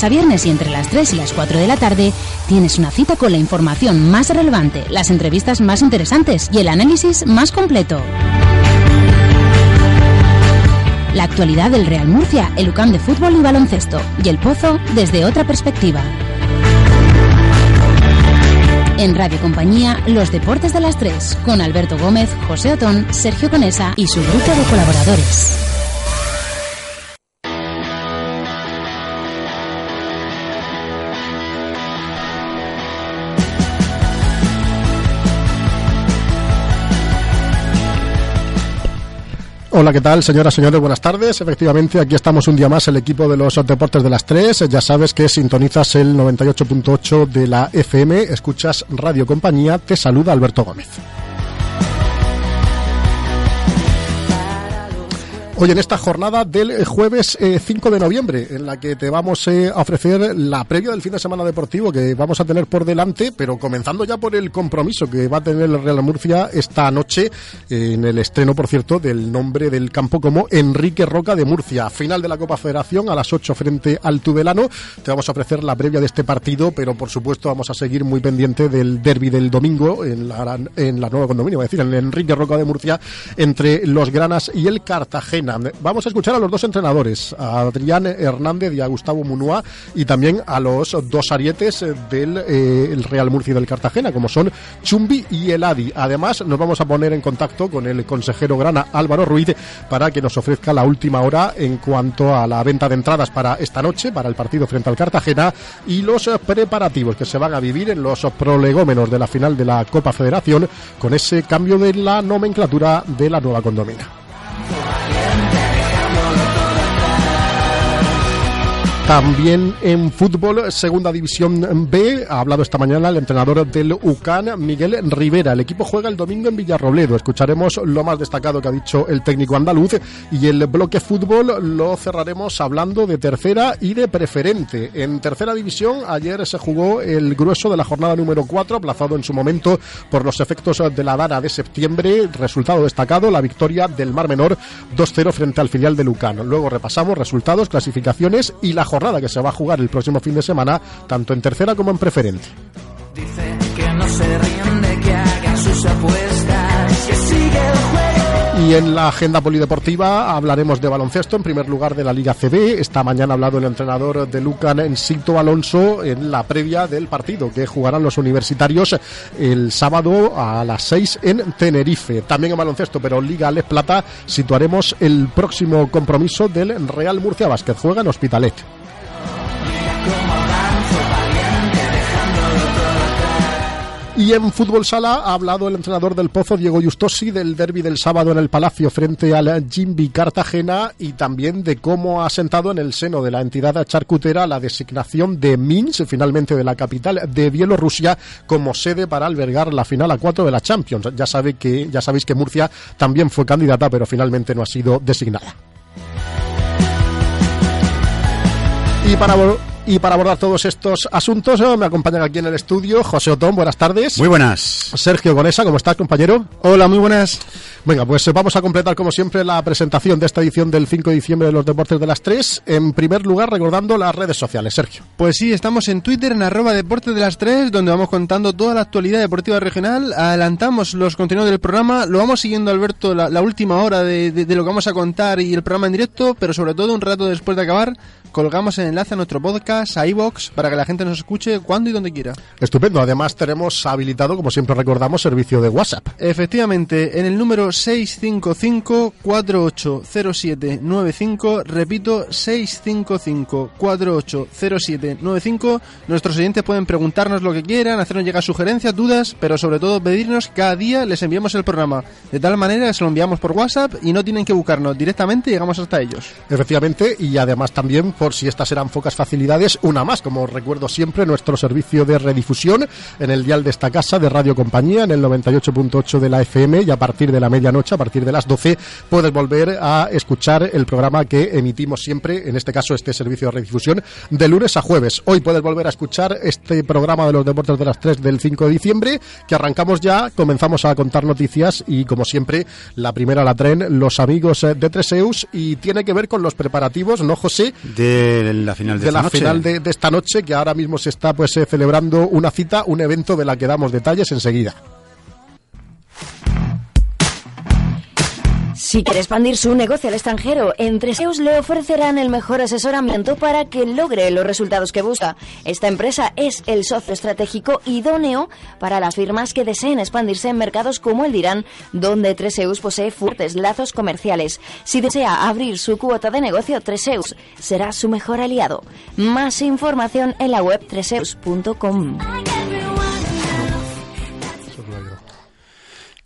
a viernes y entre las 3 y las 4 de la tarde tienes una cita con la información más relevante, las entrevistas más interesantes y el análisis más completo. La actualidad del Real Murcia, el UCAM de fútbol y baloncesto y el Pozo desde otra perspectiva. En Radio Compañía, los deportes de las 3 con Alberto Gómez, José Otón, Sergio Conesa y su grupo de colaboradores. Hola, ¿qué tal, señoras, señores? Buenas tardes. Efectivamente, aquí estamos un día más, el equipo de los deportes de las tres. Ya sabes que sintonizas el 98.8 de la FM, escuchas Radio Compañía. Te saluda Alberto Gómez. Hoy en esta jornada del eh, jueves 5 eh, de noviembre, en la que te vamos eh, a ofrecer la previa del fin de semana deportivo que vamos a tener por delante, pero comenzando ya por el compromiso que va a tener el Real Murcia esta noche, en el estreno, por cierto, del nombre del campo como Enrique Roca de Murcia. Final de la Copa Federación a las 8 frente al Tudelano. Te vamos a ofrecer la previa de este partido, pero por supuesto vamos a seguir muy pendiente del derby del domingo en la, nueva condominio, es decir, en Enrique Roca de Murcia entre los Granas y el Cartagena. Vamos a escuchar a los dos entrenadores, a Adrián Hernández y a Gustavo Munúa, y también a los dos arietes del eh, Real Murcia del Cartagena, como son Chumbi y Eladi. Además, nos vamos a poner en contacto con el consejero grana Álvaro Ruiz para que nos ofrezca la última hora en cuanto a la venta de entradas para esta noche, para el partido frente al Cartagena, y los preparativos que se van a vivir en los prolegómenos de la final de la Copa Federación con ese cambio de la nomenclatura de la nueva condomina. También en fútbol, segunda división B, ha hablado esta mañana el entrenador del UCAN, Miguel Rivera. El equipo juega el domingo en Villarrobledo. Escucharemos lo más destacado que ha dicho el técnico andaluz y el bloque fútbol lo cerraremos hablando de tercera y de preferente. En tercera división, ayer se jugó el grueso de la jornada número 4, aplazado en su momento por los efectos de la Dana de septiembre. Resultado destacado, la victoria del Mar Menor 2-0 frente al filial del UCAN. Luego repasamos resultados, clasificaciones y la jornada que se va a jugar el próximo fin de semana, tanto en tercera como en preferente. Y en la agenda polideportiva hablaremos de baloncesto, en primer lugar de la Liga CB. Esta mañana ha hablado el entrenador de Lucan, en Sito Alonso, en la previa del partido que jugarán los universitarios el sábado a las 6 en Tenerife. También en baloncesto, pero Liga Les Plata, situaremos el próximo compromiso del Real Murcia Vázquez. Juega en Hospitalet. Y en fútbol sala ha hablado el entrenador del Pozo, Diego Justosi, del derby del sábado en el Palacio frente al Jimby Cartagena y también de cómo ha sentado en el seno de la entidad charcutera la designación de Minsk, finalmente de la capital de Bielorrusia, como sede para albergar la final a cuatro de la Champions. Ya, sabe que, ya sabéis que Murcia también fue candidata, pero finalmente no ha sido designada. Y para y para abordar todos estos asuntos eh, me acompañan aquí en el estudio José Otón, buenas tardes. Muy buenas. Sergio Gonesa, ¿cómo estás, compañero? Hola, muy buenas. Venga, pues eh, vamos a completar como siempre la presentación de esta edición del 5 de diciembre de los Deportes de las 3. En primer lugar, recordando las redes sociales, Sergio. Pues sí, estamos en Twitter en arroba Deportes de las 3, donde vamos contando toda la actualidad deportiva regional. Adelantamos los contenidos del programa, lo vamos siguiendo, Alberto, la, última hora de, de lo que vamos a contar y el programa en directo, pero sobre todo un rato después de acabar colgamos el enlace a nuestro podcast, a iVox, para que la gente nos escuche cuando y donde quiera. Estupendo. Además, tenemos habilitado, como siempre recordamos, servicio de WhatsApp. Efectivamente, en el número 655-480795, repito, 655-480795, nuestros oyentes pueden preguntarnos lo que quieran, hacernos llegar sugerencias, dudas, pero sobre todo pedirnos cada día les enviamos el programa. De tal manera que se lo enviamos por WhatsApp y no tienen que buscarnos directamente llegamos hasta ellos. Efectivamente, y además también por si estas eran pocas facilidades, una más, como recuerdo siempre, nuestro servicio de redifusión en el dial de esta casa de Radio Compañía, en el 98.8 de la FM y a partir de la media medianoche, a partir de las 12, puedes volver a escuchar el programa que emitimos siempre, en este caso este servicio de redifusión, de lunes a jueves. Hoy puedes volver a escuchar este programa de los deportes de las 3 del 5 de diciembre, que arrancamos ya, comenzamos a contar noticias y como siempre, la primera la traen los amigos de Treseus y tiene que ver con los preparativos, ¿no, José? De la final de, la final de, esta noche, que ahora mismo se está pues eh, celebrando una cita, un evento de la que damos detalles enseguida. Si quiere expandir su negocio al extranjero, entre le ofrecerán el mejor asesoramiento para que logre los resultados que busca. Esta empresa es el socio estratégico idóneo para las firmas que deseen expandirse en mercados como el dirán, donde Treseus posee fuertes lazos comerciales. Si desea abrir su cuota de negocio, Treseus será su mejor aliado. Más información en la web treseus.com.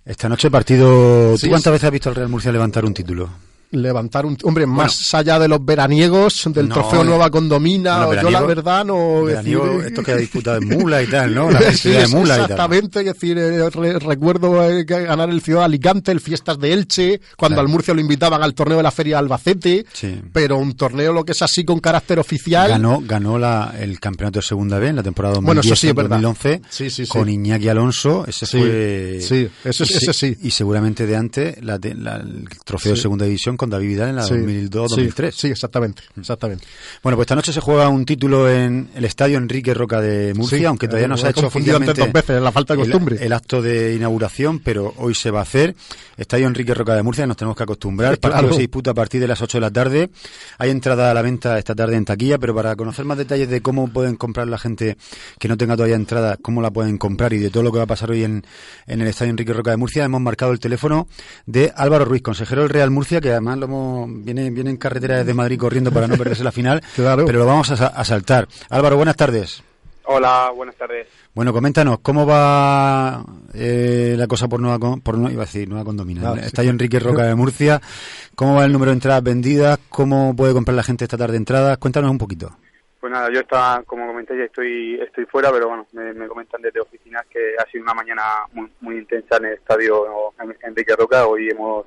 Esta noche partido... ¿Tú cuántas veces has visto al Real Murcia levantar un título? Levantar un hombre más allá de los veraniegos del trofeo eh, Nueva Condomina yo la verdad no esto que ha disputado en Mula y tal no la de Mula exactamente es decir eh, recuerdo eh, ganar el Ciudad de Alicante el Fiestas de Elche cuando al Murcia lo invitaban al torneo de la Feria de Albacete pero un torneo lo que es así con carácter oficial ganó ganó la, el campeonato de segunda vez en la temporada 2010 bueno, 2011 con Iñaki Alonso ese fue sí ese, ese, sí. y seguramente de antes la, el trofeo de segunda división con David Vidal en la 2002-2003. Sí, exactamente, exactamente. Bueno, pues esta noche se juega un título en el estadio Enrique Roca de Murcia, aunque todavía no se ha hecho oficialmente dos veces, la falta de costumbre. El, acto de inauguración, pero hoy se va a hacer. Estadio Enrique Roca de Murcia, nos tenemos que acostumbrar. El partido se disputa a partir de las 8 de la tarde. Hay entrada a la venta esta tarde en taquilla, pero para conocer más detalles de cómo pueden comprar la gente que no tenga todavía entrada, cómo la pueden comprar y de todo lo que va a pasar hoy en, en el Estadio Enrique Roca de Murcia, hemos marcado el teléfono de Álvaro Ruiz, consejero del Real Murcia, que además lo hemos viene, viene en carretera desde Madrid corriendo para no perderse la final, pero lo vamos a, saltar. Álvaro, buenas tardes. Hola, buenas tardes. Bueno, coméntanos, ¿cómo va eh, la cosa por Nueva, por, iba a decir, Nueva Condomina? Ah, Estadio Enrique Roca de Murcia. ¿Cómo va el número de entradas vendidas? ¿Cómo puede comprar la gente esta tarde entradas? Cuéntanos un poquito. Pues nada, yo estaba, como comenté, ya estoy, estoy fuera, pero bueno, me, comentan desde oficinas que ha sido una mañana muy, muy intensa en el estadio Enrique Roca. Hoy hemos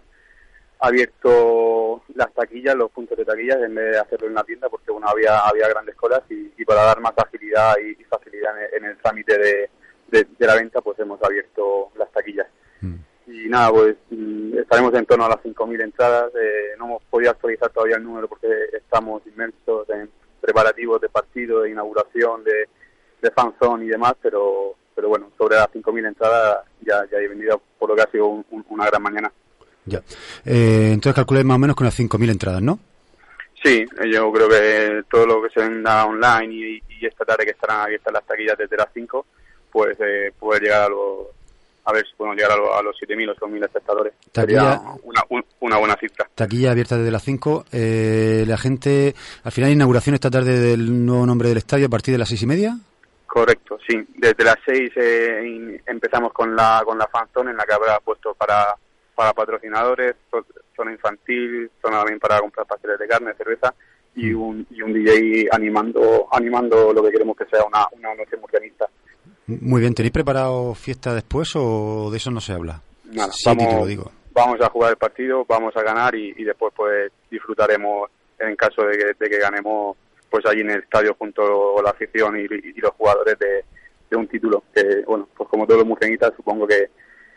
abierto las taquillas, los puntos de taquillas, en vez de hacerlo en la tienda, porque bueno, había, había grandes colas y, para dar más agilidad y, facilidad en, el trámite de, de, la venta, pues hemos abierto las taquillas. Mm. Y nada, pues mm, estaremos en torno a las 5.000 entradas. Eh, no hemos podido actualizar todavía el número porque estamos inmersos en preparativos de partido, de inauguración, de, de fanzone y demás, pero pero bueno, sobre las 5.000 entradas ya, ya he vendido por lo que ha sido una gran mañana. Ya. Eh, entonces calculé más o menos con unas 5.000 entradas, ¿no? Sí, yo creo que todo lo que se venda online y, esta tarde que estarán abiertas las taquillas desde las 5, pues eh, poder llegar a los a ver si podemos llegar a, los 7.000 o 8.000 espectadores. Sería una, una, buena cifra. Taquilla abierta desde las 5. Eh, la gente, al final, inauguración esta tarde del nuevo nombre del estadio a partir de las seis y media. Correcto, sí. Desde las 6 eh, empezamos con la con la fanzone en la que habrá puesto para para patrocinadores, zona infantil, zona también para comprar pasteles de carne, cerveza y mm. un, y un DJ animando animando lo que queremos que sea una, una noche murcianista. Muy bien, ¿tenéis preparado fiesta después o de eso no se habla? Nada, vamos, vamos a jugar el partido, vamos a ganar y, después pues disfrutaremos en caso de que, de que ganemos pues allí en el estadio junto a la afición y, los jugadores de, de, un título que bueno pues como todos los murcianistas supongo que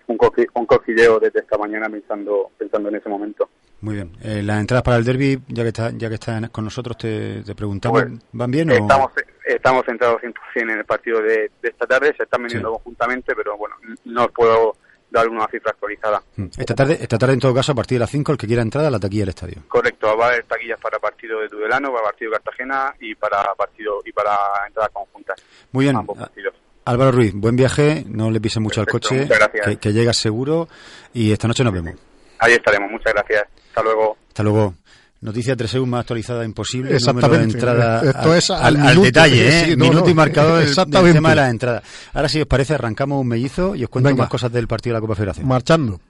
un, un cosquilleo desde esta mañana pensando pensando en ese momento. Muy bien. Eh, las entradas para el derby, ya que está, ya que estás con nosotros, te, preguntamos, pues, ¿van bien o...? Estamos, estamos centrados 100% en el partido de, esta tarde, se están vendiendo conjuntamente, pero bueno, no os puedo dar una cifra actualizada. Mm. Esta tarde, esta tarde en todo caso, a partir de las 5, el que quiera entrada la taquilla del estadio. Correcto, va a haber taquillas para partido de Tudelano, para partido de Cartagena y para partido y para entradas conjuntas. Muy bien. Álvaro Ruiz, buen viaje, no le pise mucho al coche, que, que llegas seguro y esta noche nos vemos. Ahí estaremos, muchas gracias. Hasta luego. Hasta luego. Noticia 3 más actualizada imposible. Exactamente. de entrada Esto es al, detalle, ¿eh? minuto y marcador del, tema de la entrada. Ahora, si os parece, arrancamos un mellizo y os cuento más cosas del partido de la Copa Federación. Marchando.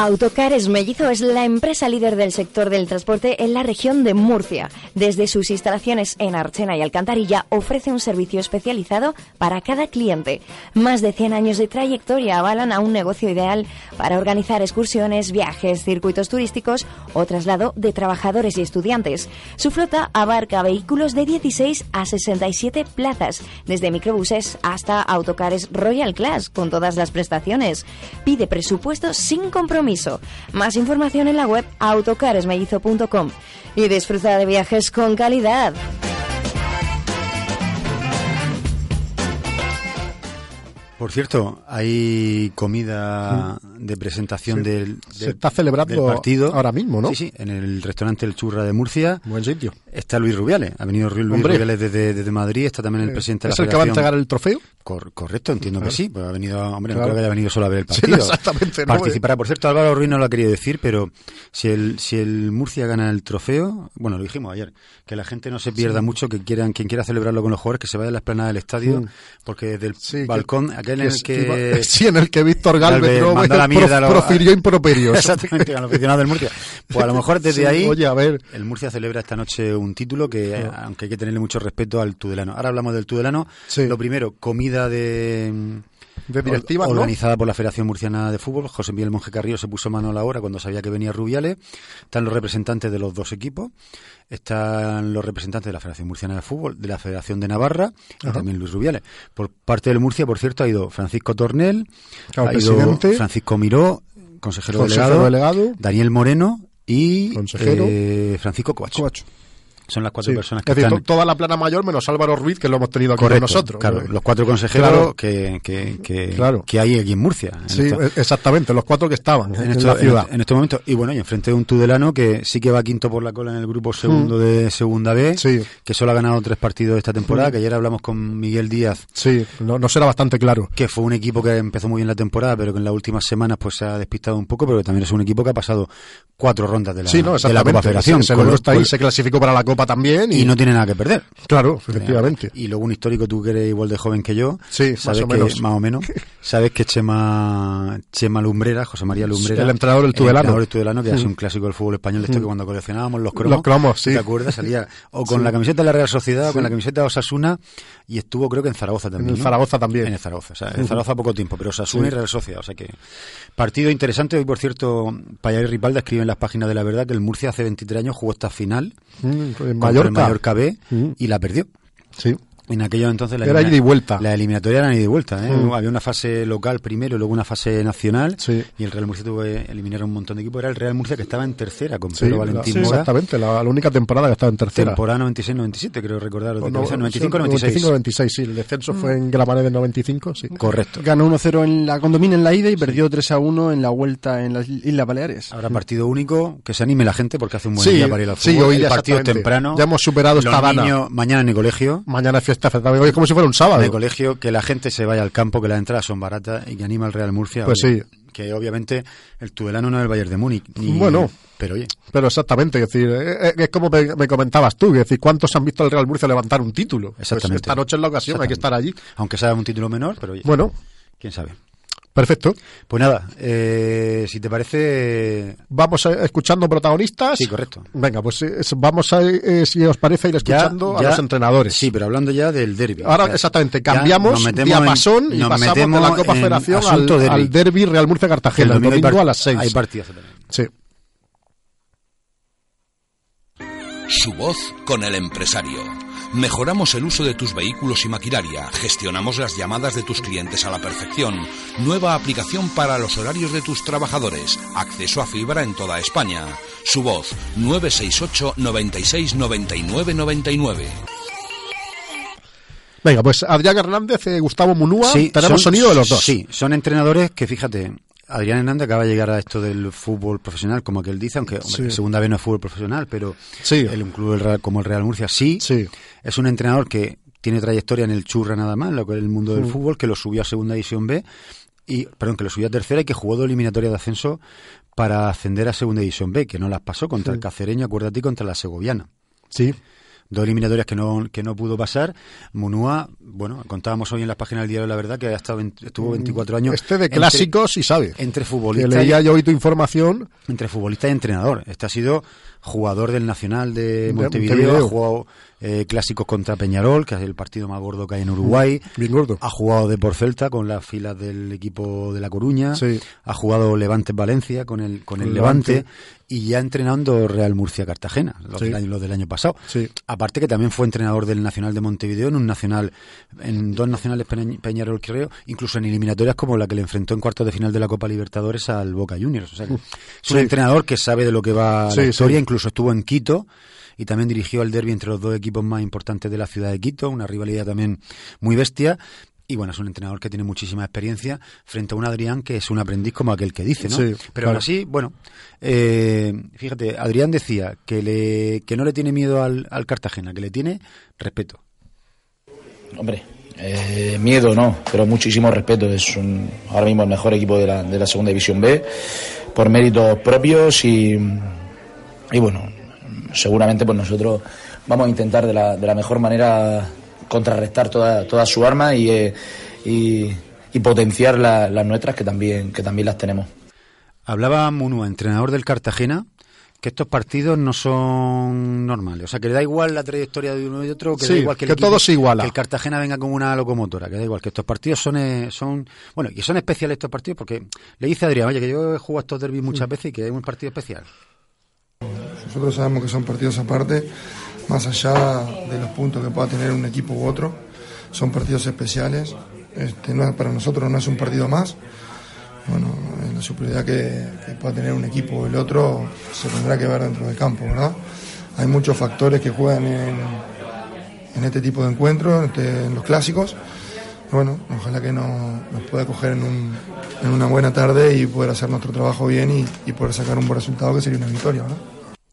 Autocares Mellizo es la empresa líder del sector del transporte en la región de Murcia. Desde sus instalaciones en Archena y Alcantarilla ofrece un servicio especializado para cada cliente. Más de 100 años de trayectoria avalan a un negocio ideal para organizar excursiones, viajes, circuitos turísticos o traslado de trabajadores y estudiantes. Su flota abarca vehículos de 16 a 67 plazas, desde microbuses hasta autocares Royal Class con todas las prestaciones. Pide presupuesto sin compromiso más información en la web autocaresmellizo.com y disfruta de viajes con calidad. Por cierto, hay comida de presentación del, Se está celebrando partido. ahora mismo, ¿no? Sí, sí, en el restaurante El Churra de Murcia. Buen sitio. Está Luis Rubiales, ha venido Luis Rubiales desde, desde, Madrid, está también el eh, presidente de la ¿Es el que va a entregar el trofeo? correcto, entiendo que sí, pues ha venido, hombre, no creo que haya venido solo a ver el partido. exactamente. Participará, por cierto, Álvaro Ruiz no lo ha querido decir, pero si el, si el Murcia gana el trofeo, bueno, lo dijimos ayer, que la gente no se pierda mucho, que quieran, quien quiera celebrarlo con los jugadores, que se vaya a la esplanada del estadio, porque desde el balcón, aquel en el que... sí, en el que Víctor Galvez, profirió improperios. Exactamente, al aficionado del Murcia. Pues a lo mejor desde ahí, oye, a ver. el Murcia celebra esta noche un título que, aunque hay que tenerle mucho respeto al Tudelano. Ahora hablamos del Tudelano. Lo primero, comida de de organizada por la Federación Murciana de Fútbol. José Miguel Monje Carrillo se puso mano a la obra cuando sabía que venía Rubiales. Están los representantes de los dos equipos. Están los representantes de la Federación Murciana de Fútbol, de la Federación de Navarra y también Luis Rubiales. Por parte del Murcia, por cierto, ha ido Francisco Tornel, ha ido Francisco Miró, consejero, delegado, Daniel Moreno y eh, Francisco Coacho. Son las cuatro personas que es toda la plana mayor menos Álvaro Ruiz, que lo hemos tenido aquí con nosotros. Claro, los cuatro consejeros que, que, que, que, hay aquí en Murcia. sí, exactamente, los cuatro que estaban en, esta ciudad. En, este momento. Y bueno, y enfrente de un Tudelano que sí que va quinto por la cola en el grupo segundo mm. de Segunda B, que solo ha ganado tres partidos esta temporada, mm. que ayer hablamos con Miguel Díaz. Sí, no, no será bastante claro. Que fue un equipo que empezó muy bien la temporada, pero que en las últimas semanas pues se ha despistado un poco, pero que también es un equipo que ha pasado cuatro rondas de la, de la Copa Federación. Está ahí, se clasificó para la Copa también. y no tiene nada que perder. Claro, efectivamente. Y luego un histórico, tú que eres igual de joven que yo, sí, sabes más o menos. más o menos, sabes que Chema, Chema Lumbrera, José María Lumbrera, el entrenador del Tudelano, el entrenador del Tudelano que es un clásico del fútbol español, esto que cuando coleccionábamos los cromos, los cromos sí. ¿te acuerdas? Salía o con la camiseta de la Real Sociedad o con la camiseta de Osasuna y estuvo creo que en Zaragoza también. En el Zaragoza también. En el Zaragoza, o sea, en Zaragoza poco tiempo, pero Osasuna y Real Sociedad, o sea que partido interesante. Hoy, por cierto, Payar y Ripalda escriben en las páginas de la verdad que el Murcia hace 23 años jugó esta final mm, en Mallorca. Mallorca B mm. y la perdió. Sí. En aquello entonces la, era ida y vuelta. la eliminatoria era ida y vuelta. ¿eh? Mm. Había una fase local primero y luego una fase nacional. Y el Real Murcia tuvo que eliminar un montón de equipos. Era el Real Murcia que estaba en tercera con Pedro Valentín sí, Exactamente, la, única temporada que estaba en tercera. Temporada 96-97, creo recordar. No, 95-96. 95-96, sí. El descenso fue en Gramané del 95, sí. Correcto. Ganó 1-0 en la condomina en la ida y perdió 3-1 en la vuelta en las Islas Baleares. Ahora partido único, que se anime la gente porque hace un buen día para ir al fútbol. Sí, hoy el partido temprano. Ya hemos superado esta dana. Mañana en el colegio. Mañana fiesta. Hoy como si un sábado. De colegio, que la gente se vaya al campo, que las entradas son baratas y que anima al Real Murcia. Pues sí. Que obviamente el Tudelano no es el Bayern de Múnich. bueno. Pero oye. Pero exactamente, es decir, eh, eh, es como me, comentabas tú, es decir, ¿cuántos han visto al Real Murcia levantar un título? Pues exactamente. esta noche es la ocasión, hay que estar allí. Aunque sea un título menor, pero oye. Bueno. ¿Quién sabe? Perfecto. Pues nada, eh, si te parece... Vamos escuchando protagonistas. Sí, correcto. Venga, pues eh, vamos a, eh, si os parece, ir escuchando a los entrenadores. Sí, pero hablando ya del derby. Ahora, exactamente, cambiamos diapasón y pasamos de la Copa Federación al, derby. Real Murcia-Cartagena, el domingo, a las 6. Hay partidas Sí. Su voz con el empresario Mejoramos el uso de tus vehículos y maquinaria, gestionamos las llamadas de tus clientes a la perfección, nueva aplicación para los horarios de tus trabajadores, acceso a fibra en toda España. Su voz 968 96 99 99. Venga, pues Adrián Hernández, y eh, Gustavo Munúa, tenemos sonido de los dos. Sí, son entrenadores que fíjate, Adrián Hernández acaba de llegar a esto del fútbol profesional, como que él dice, aunque segunda vez no es fútbol profesional, pero el club como el Real Murcia sí. Es un entrenador que tiene trayectoria en el churra nada más, lo que es el mundo del fútbol, que lo subió a segunda división B y perdón, que lo subió a tercera y que jugó dos eliminatorias de ascenso para ascender a segunda división B, que no las pasó contra el Cacereño, acuérdate, contra la Segoviana. Sí. Dos eliminatorias que no, que no pudo pasar. Munúa, bueno, contábamos hoy en las páginas del diario La Verdad que ha estado, estuvo 24 años. Este de clásicos, y sabe. Entre futbolistas. Que leía yo hoy tu información. Entre futbolista y entrenador. Este ha sido jugador del Nacional de Montevideo, ha jugado eh, clásicos contra Peñarol, que es el partido más gordo que hay en Uruguay. Bien gordo. Ha jugado de por Celta con las filas del equipo de La Coruña. Ha jugado Levante Valencia con el, con el Levante. Y ya entrenando Real Murcia Cartagena, los, del, año, del año pasado. Aparte que también fue entrenador del Nacional de Montevideo en un nacional, en dos nacionales Peñarol creo, incluso en eliminatorias como la que le enfrentó en cuartos de final de la Copa Libertadores al Boca Juniors. O sea, es un entrenador que sabe de lo que va la historia, incluso estuvo en Quito y también dirigió el derby entre los dos equipos más importantes de la ciudad de Quito, una rivalidad también muy bestia. Y bueno, es un entrenador que tiene muchísima experiencia frente a un Adrián que es un aprendiz como aquel que dice, ¿no? Pero aún así, bueno, eh, fíjate, Adrián decía que, le, que no le tiene miedo al, Cartagena, que le tiene respeto. Hombre, eh, miedo no, pero muchísimo respeto. Es un, ahora mismo el mejor equipo de la, de la segunda división B, por méritos propios y, y bueno, seguramente pues nosotros vamos a intentar de la, de la mejor manera contrarrestar toda, toda su arma y, eh, y, potenciar las nuestras que también, que también las tenemos. Hablaba Munu, entrenador del Cartagena, que estos partidos no son normales. O sea, que le da igual la trayectoria de uno y otro, que da igual que, el todo se iguala. Que el Cartagena venga como una locomotora, que da igual, que estos partidos son, eh, son bueno, y son especiales estos partidos porque le dice a Adrián, oye, que yo he jugado estos derbis muchas veces y que es un partido especial. Nosotros sabemos que son partidos aparte, más allá de los puntos que pueda tener un equipo u otro, son partidos especiales. Este, no, para nosotros no es un partido más. Bueno, la superioridad que, pueda tener un equipo o el otro se tendrá que ver dentro del campo, ¿verdad? Hay muchos factores que juegan en, este tipo de encuentros, este, en los clásicos. Bueno, ojalá que nos, pueda coger en, una buena tarde y poder hacer nuestro trabajo bien y poder sacar un buen resultado que sería una victoria, ¿verdad?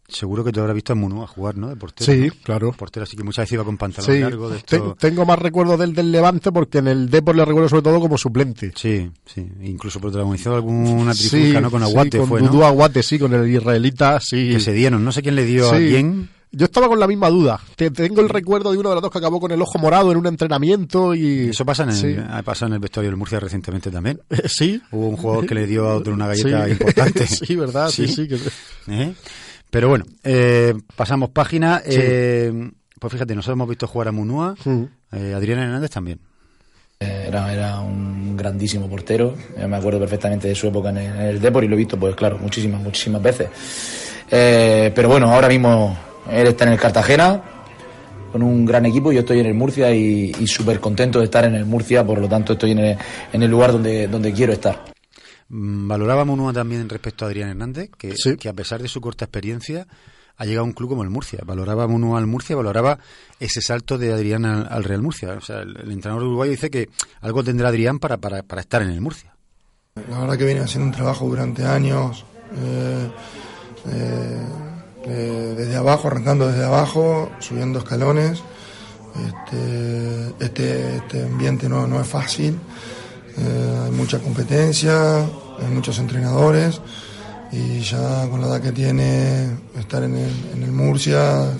Seguro que tú habrás visto a Munu a jugar, ¿no? De portero. Sí, claro. Portero, así que muchas veces iba con pantalón largo. De Tengo más recuerdos del, del Levante porque en el Depor le recuerdo sobre todo como suplente. Sí, sí. Incluso protagonizó alguna trifulca, ¿no? Con Aguate con fue, ¿no? Aguate, sí, con el israelita, sí. Que se dieron. No sé quién le dio a quién. Yo estaba con la misma duda. Tengo el recuerdo de uno de los dos que acabó con el ojo morado en un entrenamiento y... Eso pasa en el, ha pasado en el vestuario del Murcia recientemente también. sí. Hubo un jugador que le dio a otro una galleta importante. sí, ¿verdad? Sí, sí. ¿Eh? Pero bueno, eh, pasamos página. Eh, pues fíjate, nosotros hemos visto jugar a Munúa, eh, Adrián Hernández también. Era, era, un grandísimo portero, me acuerdo perfectamente de su época en el, en y lo he visto, pues claro, muchísimas, muchísimas veces. pero bueno, ahora mismo él está en el Cartagena, con un gran equipo, yo estoy en el Murcia y, súper contento de estar en el Murcia, por lo tanto estoy en el, en el lugar donde, donde quiero estar. Mm, valoraba Munua también respecto a Adrián Hernández, que, que, a pesar de su corta experiencia ha llegado a un club como el Murcia. Valoraba Munua al Murcia, valoraba ese salto de Adrián al, Real Murcia. O sea, el, entrenador uruguayo dice que algo tendrá Adrián para, para, para, estar en el Murcia. La verdad que viene haciendo un trabajo durante años, eh, eh, desde abajo, arrancando desde abajo, subiendo escalones. Este, este, este ambiente no, no es fácil. Eh, hay mucha competencia, hay muchos entrenadores y ya con la edad que tiene estar en el, en el Murcia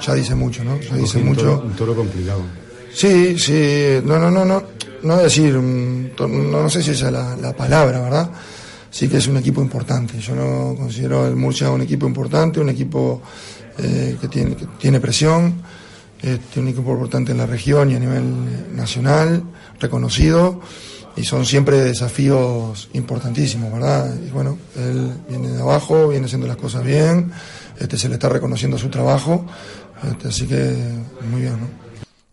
ya dice mucho, ¿no? Ya dice mucho. un toro complicado. Sí, sí, no, no, no, no, no decir, no, sé si esa es la, palabra, ¿verdad? Sí que es un equipo importante. Yo no considero el Murcia un equipo importante, un equipo eh, que, tiene, que tiene presión, este, un equipo importante en la región y a nivel nacional reconocido y son siempre desafíos importantísimos, ¿verdad? Y bueno, él viene de abajo, viene haciendo las cosas bien, este, se le está reconociendo su trabajo, este, así que muy bien, ¿no?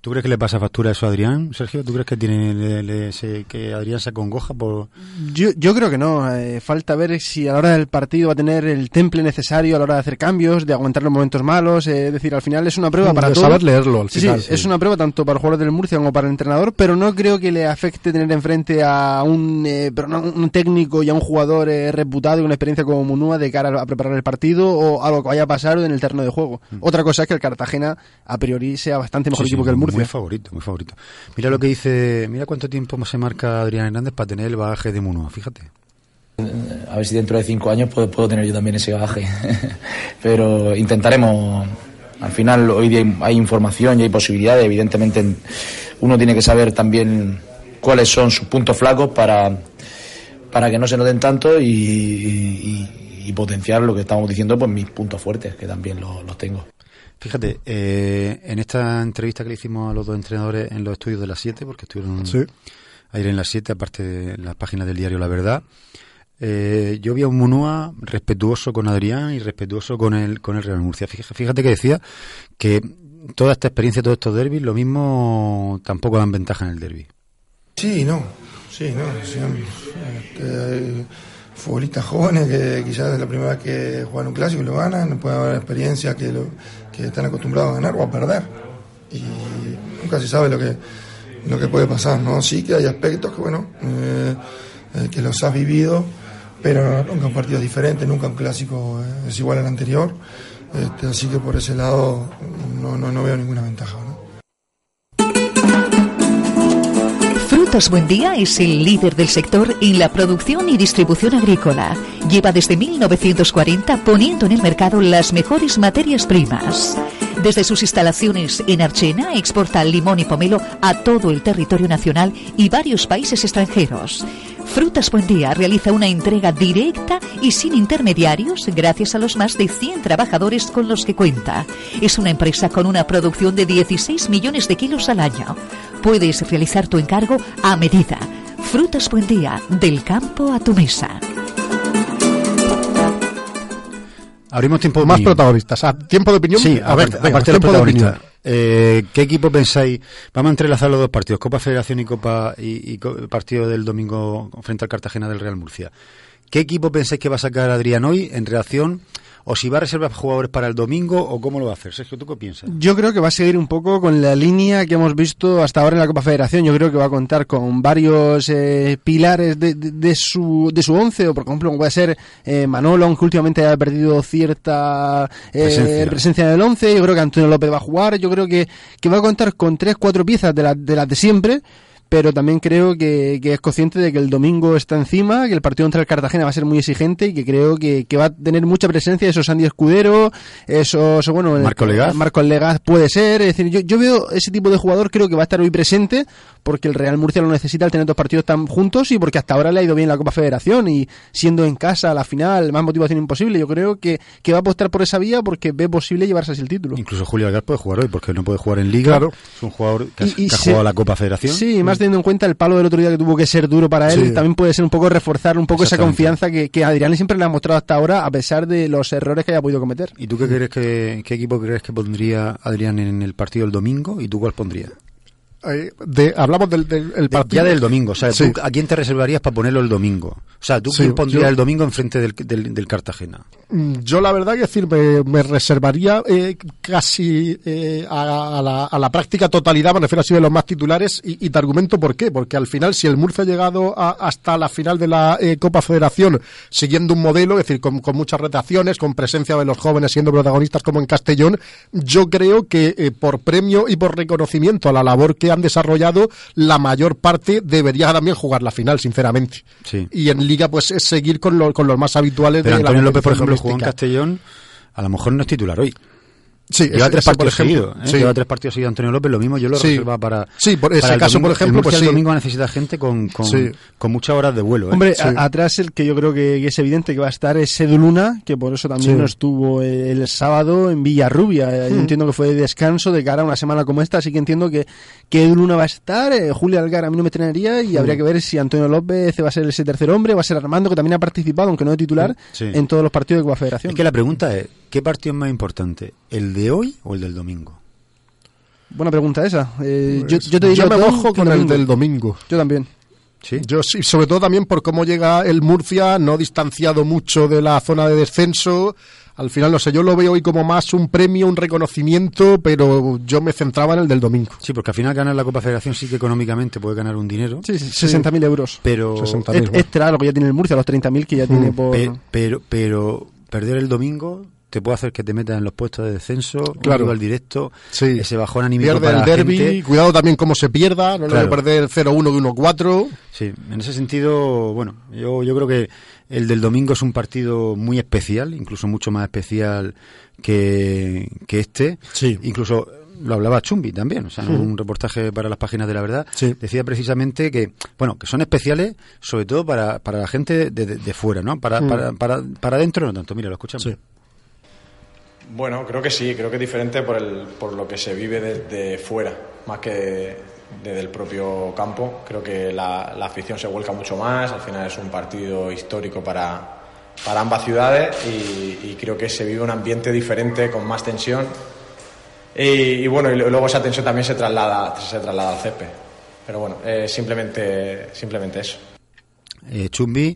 ¿Tú crees que le pasa factura eso a Adrián, Sergio? ¿Tú crees que tiene que Adrián se acongoja por...? Yo, yo creo que no. Eh, falta ver si a la hora del partido va a tener el temple necesario a la hora de hacer cambios, de aguantar los momentos malos. Eh, es decir, al final es una prueba para todos. saber leerlo al final. Sí, es una prueba tanto para el jugador del Murcia como para el entrenador, pero no creo que le afecte tener enfrente a un, eh, un técnico y a un jugador reputado y una experiencia como Munúa de cara a preparar el partido o a lo que vaya a pasar en el terreno de juego. Mm. Otra cosa es que el Cartagena a priori sea bastante mejor equipo que el Murcia. Muy favorito, muy favorito. Mira lo que dice, mira cuánto tiempo se marca Adrián Hernández para tener el bagaje de Munua, fíjate. A ver si dentro de cinco años puedo, puedo tener yo también ese bagaje. Pero intentaremos Al final hoy día hay información y hay posibilidades, evidentemente uno tiene que saber también cuáles son sus puntos flacos para, para que no se noten tanto y, potenciar lo que estamos diciendo, pues mis puntos fuertes, que también los, tengo. Fíjate, eh, en esta entrevista que le hicimos a los dos entrenadores en los estudios de las 7, porque estuvieron ayer en las 7, aparte de las páginas del diario La Verdad, eh, yo vi a un Munúa respetuoso con Adrián y respetuoso con el, con el Real Murcia. Fíjate, que decía que toda esta experiencia, todos estos derbis, lo mismo tampoco dan ventaja en el derby. Sí, no, sí, no. Este, futbolistas jóvenes que quizás es la primera vez que juegan un clásico y lo ganan, puede haber experiencia que, que están acostumbrados a ganar o a perder. Y nunca se sabe lo que, lo que puede pasar, ¿no? Sí que hay aspectos que, bueno, eh, eh, que los has vivido pero nunca un partido diferente, nunca un clásico eh, es igual al anterior, este, así que por ese lado no, no, no veo ninguna ventaja. Frutos Buen Día es el líder del sector en la producción y distribución agrícola. Lleva desde 1940 poniendo en el mercado las mejores materias primas. Desde sus instalaciones en Archena exporta limón y pomelo a todo el territorio nacional y varios países extranjeros. Frutas Buen Día realiza una entrega directa y sin intermediarios gracias a los más de 100 trabajadores con los que cuenta. Es una empresa con una producción de 16 millones de kilos al año. Puedes realizar tu encargo a medida. Frutas Buen Día, del campo a tu mesa. Abrimos tiempo más protagonistas. Ah, tiempo de opinión. Sí, a ver, aparte, de protagonistas. Eh, ¿Qué equipo pensáis? Vamos a entrelazar los dos partidos, Copa Federación y Copa y, partido del domingo frente al Cartagena del Real Murcia. ¿Qué equipo pensáis que va a sacar Adrián hoy en relación o si va a reservar jugadores para el domingo o cómo lo va a hacer. Sergio, ¿tú qué piensas? Yo creo que va a seguir un poco con la línea que hemos visto hasta ahora en la Copa Federación. Yo creo que va a contar con varios eh, pilares de, de, su, de su once, o por ejemplo, puede ser eh, Manolo, aunque últimamente haya perdido cierta eh, presencia. en el once. Yo creo que Antonio López va a jugar. Yo creo que, que va a contar con tres, cuatro piezas de, de las de siempre pero también creo que, es consciente de que el domingo está encima, que el partido contra el Cartagena va a ser muy exigente y que creo que, va a tener mucha presencia esos Andy Escudero, esos, bueno, Marco Legaz. Marco Legaz puede ser, es decir, yo, yo veo ese tipo de jugador, creo que va a estar hoy presente porque el Real Murcia lo necesita al tener dos partidos tan juntos y porque hasta ahora le ha ido bien la Copa Federación y siendo en casa a la final, más motivación imposible, yo creo que, que va a apostar por esa vía porque ve posible llevarse así el título. Incluso Julio Algar puede jugar hoy porque no puede jugar en Liga, es un jugador que, ha, jugado la Copa Federación. Sí, más teniendo en cuenta el palo del otro día que tuvo que ser duro para él, también puede ser un poco reforzar un poco esa confianza que, que Adrián siempre le ha mostrado hasta ahora, a pesar de los errores que haya podido cometer. ¿Y tú qué crees que, qué equipo crees que pondría Adrián en el partido el domingo y tú cuál pondrías? Eh, de, hablamos del, del partido. ya del domingo, o sea, ¿a quién te reservarías para ponerlo el domingo? O sea, ¿tú quién pondrías el domingo enfrente del, del, del, Cartagena? Mm, yo la verdad que decir, me, reservaría eh, casi eh, a, la, a, la, práctica totalidad, me refiero así de los más titulares, y, te argumento por qué, porque al final si el Murcia ha llegado hasta la final de la Copa Federación siguiendo un modelo, es decir, con, con, muchas rotaciones, con presencia de los jóvenes siendo protagonistas como en Castellón, yo creo que por premio y por reconocimiento a la labor que han desarrollado, la mayor parte debería también jugar la final, sinceramente. Y en Liga, pues es seguir con, con los más habituales Pero Antonio López, por ejemplo, jugó en Castellón, a lo mejor no es titular hoy. Sí, lleva tres partidos seguidos. ¿eh? Lleva tres partidos seguidos Antonio López, lo mismo yo lo sí. para. Sí, por ese caso, por ejemplo, pues el domingo necesita gente con, con, muchas horas de vuelo. ¿eh? Hombre, atrás el que yo creo que, es evidente que va a estar es Eduluna, que por eso también no estuvo el, sábado en Villarrubia. Eh, yo hmm. entiendo que fue de descanso de cara a una semana como esta, así que entiendo que, que Eduluna va a estar. Julia Algar a mí no me trenaría y habría que ver si Antonio López va a ser ese tercer hombre, va a ser Armando, que también ha participado, aunque no de titular, en todos los partidos de Copa Federación. Es que la pregunta es: ¿qué partido es más importante, el de hoy o el del domingo? Buena pregunta esa. Eh, yo, pues, te diría me mojo con el del domingo. Yo también. ¿Sí? Yo sí, sobre todo también por cómo llega el Murcia, no distanciado mucho de la zona de descenso. Al final, no sé, yo lo veo hoy como más un premio, un reconocimiento, pero yo me centraba en el del domingo. Sí, porque al final ganar la Copa Federación sí que económicamente puede ganar un dinero. Sí, 60.000 euros. Pero... extra lo que ya tiene el Murcia, los 30.000 que ya tiene mm. por... pero, pero perder el domingo te puede hacer que te metas en los puestos de descenso, claro. al directo, sí. ese bajón anímico Pierde para el derby, cuidado también cómo se pierda, no claro. perder 0-1 y 1-4. Sí, en ese sentido, bueno, yo, yo creo que el del domingo es un partido muy especial, incluso mucho más especial que, que este. Sí. Incluso lo hablaba Chumbi también, o sea, en un reportaje para las páginas de la verdad, decía precisamente que, bueno, que son especiales sobre todo para, para la gente de, de, fuera, ¿no? Para, para, para, para adentro no tanto. Mira, lo escuchamos. Bueno, creo que sí, creo que es diferente por, el, por lo que se vive desde fuera, más que desde el propio campo. Creo que la, la afición se vuelca mucho más, al final es un partido histórico para, para ambas ciudades y, creo que se vive un ambiente diferente, con más tensión y, bueno, y luego esa tensión también se traslada, se traslada al césped. Pero bueno, eh, simplemente, simplemente eso. Eh, Chumbi,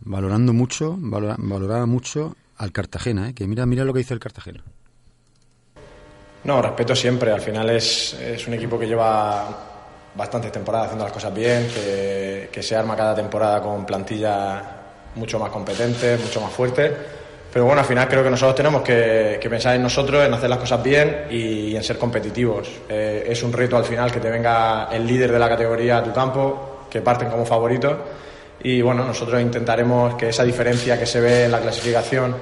valorando mucho, valoraba mucho al Cartagena, ¿eh? que mira, mira lo que dice el Cartagena. No, respeto siempre. Al final es, es un equipo que lleva bastantes temporadas haciendo las cosas bien, que, se arma cada temporada con plantilla mucho más competente, mucho más fuerte pero bueno, al final creo que nosotros tenemos que, pensar en nosotros, en hacer las cosas bien y, en ser competitivos. Eh, es un reto al final que te venga el líder de la categoría a tu campo, que parten como favoritos. Y bueno, nosotros intentaremos que esa diferencia que se ve en la clasificación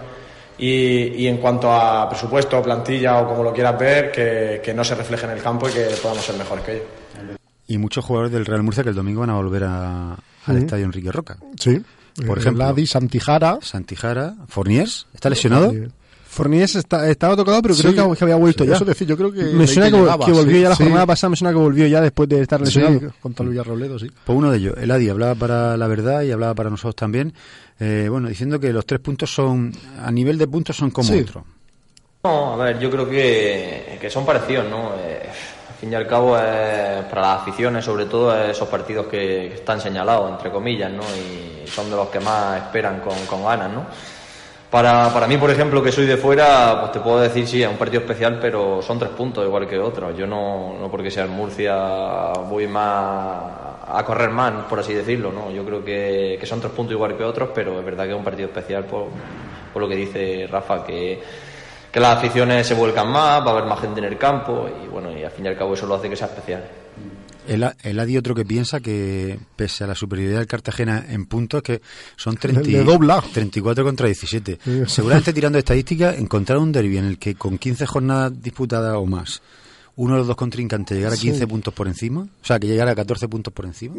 y, en cuanto a presupuesto, plantilla o como lo quieras ver, que, no se refleje en el campo y que podamos ser mejores que ellos. Y muchos jugadores del Real Murcia que el domingo van a volver al estadio Enrique Roca. Sí. Por ejemplo, Ladi, Santijara. Santijara. Forniers, ¿está lesionado? Forniers está, estaba tocado, pero creo que había vuelto ya. Eso decir, yo creo que. Me suena que, volvió ya la jornada pasada, me suena que volvió ya después de estar lesionado. contra Luis Robledo, sí. Pues uno de ellos, el Adi, hablaba para la verdad y hablaba para nosotros también. Eh, bueno, diciendo que los tres puntos son, a nivel de puntos, son como otro. No, a ver, yo creo que, que son parecidos, ¿no? Eh, al fin y al cabo, para las aficiones, sobre todo, esos partidos que, están señalados, entre comillas, ¿no? Y son de los que más esperan con, con ganas, ¿no? Para, para mí, por ejemplo, que soy de fuera, pues te puedo decir, sí, es un partido especial, pero son tres puntos igual que otros. Yo no, no porque sea en Murcia voy más a correr más, por así decirlo, ¿no? Yo creo que, que son tres puntos igual que otros, pero es verdad que es un partido especial por, por lo que dice Rafa, que que las aficiones se vuelcan más, va a haber más gente en el campo y bueno, y al fin y al cabo eso lo hace que sea especial. El, el Adi otro que piensa que pese a la superioridad del Cartagena en puntos que son 34 contra 17. Seguramente tirando estadísticas encontrar un derby en el que con 15 jornadas disputadas o más uno de los dos contrincantes llegara a 15 puntos por encima, o sea, que llegara a 14 puntos por encima.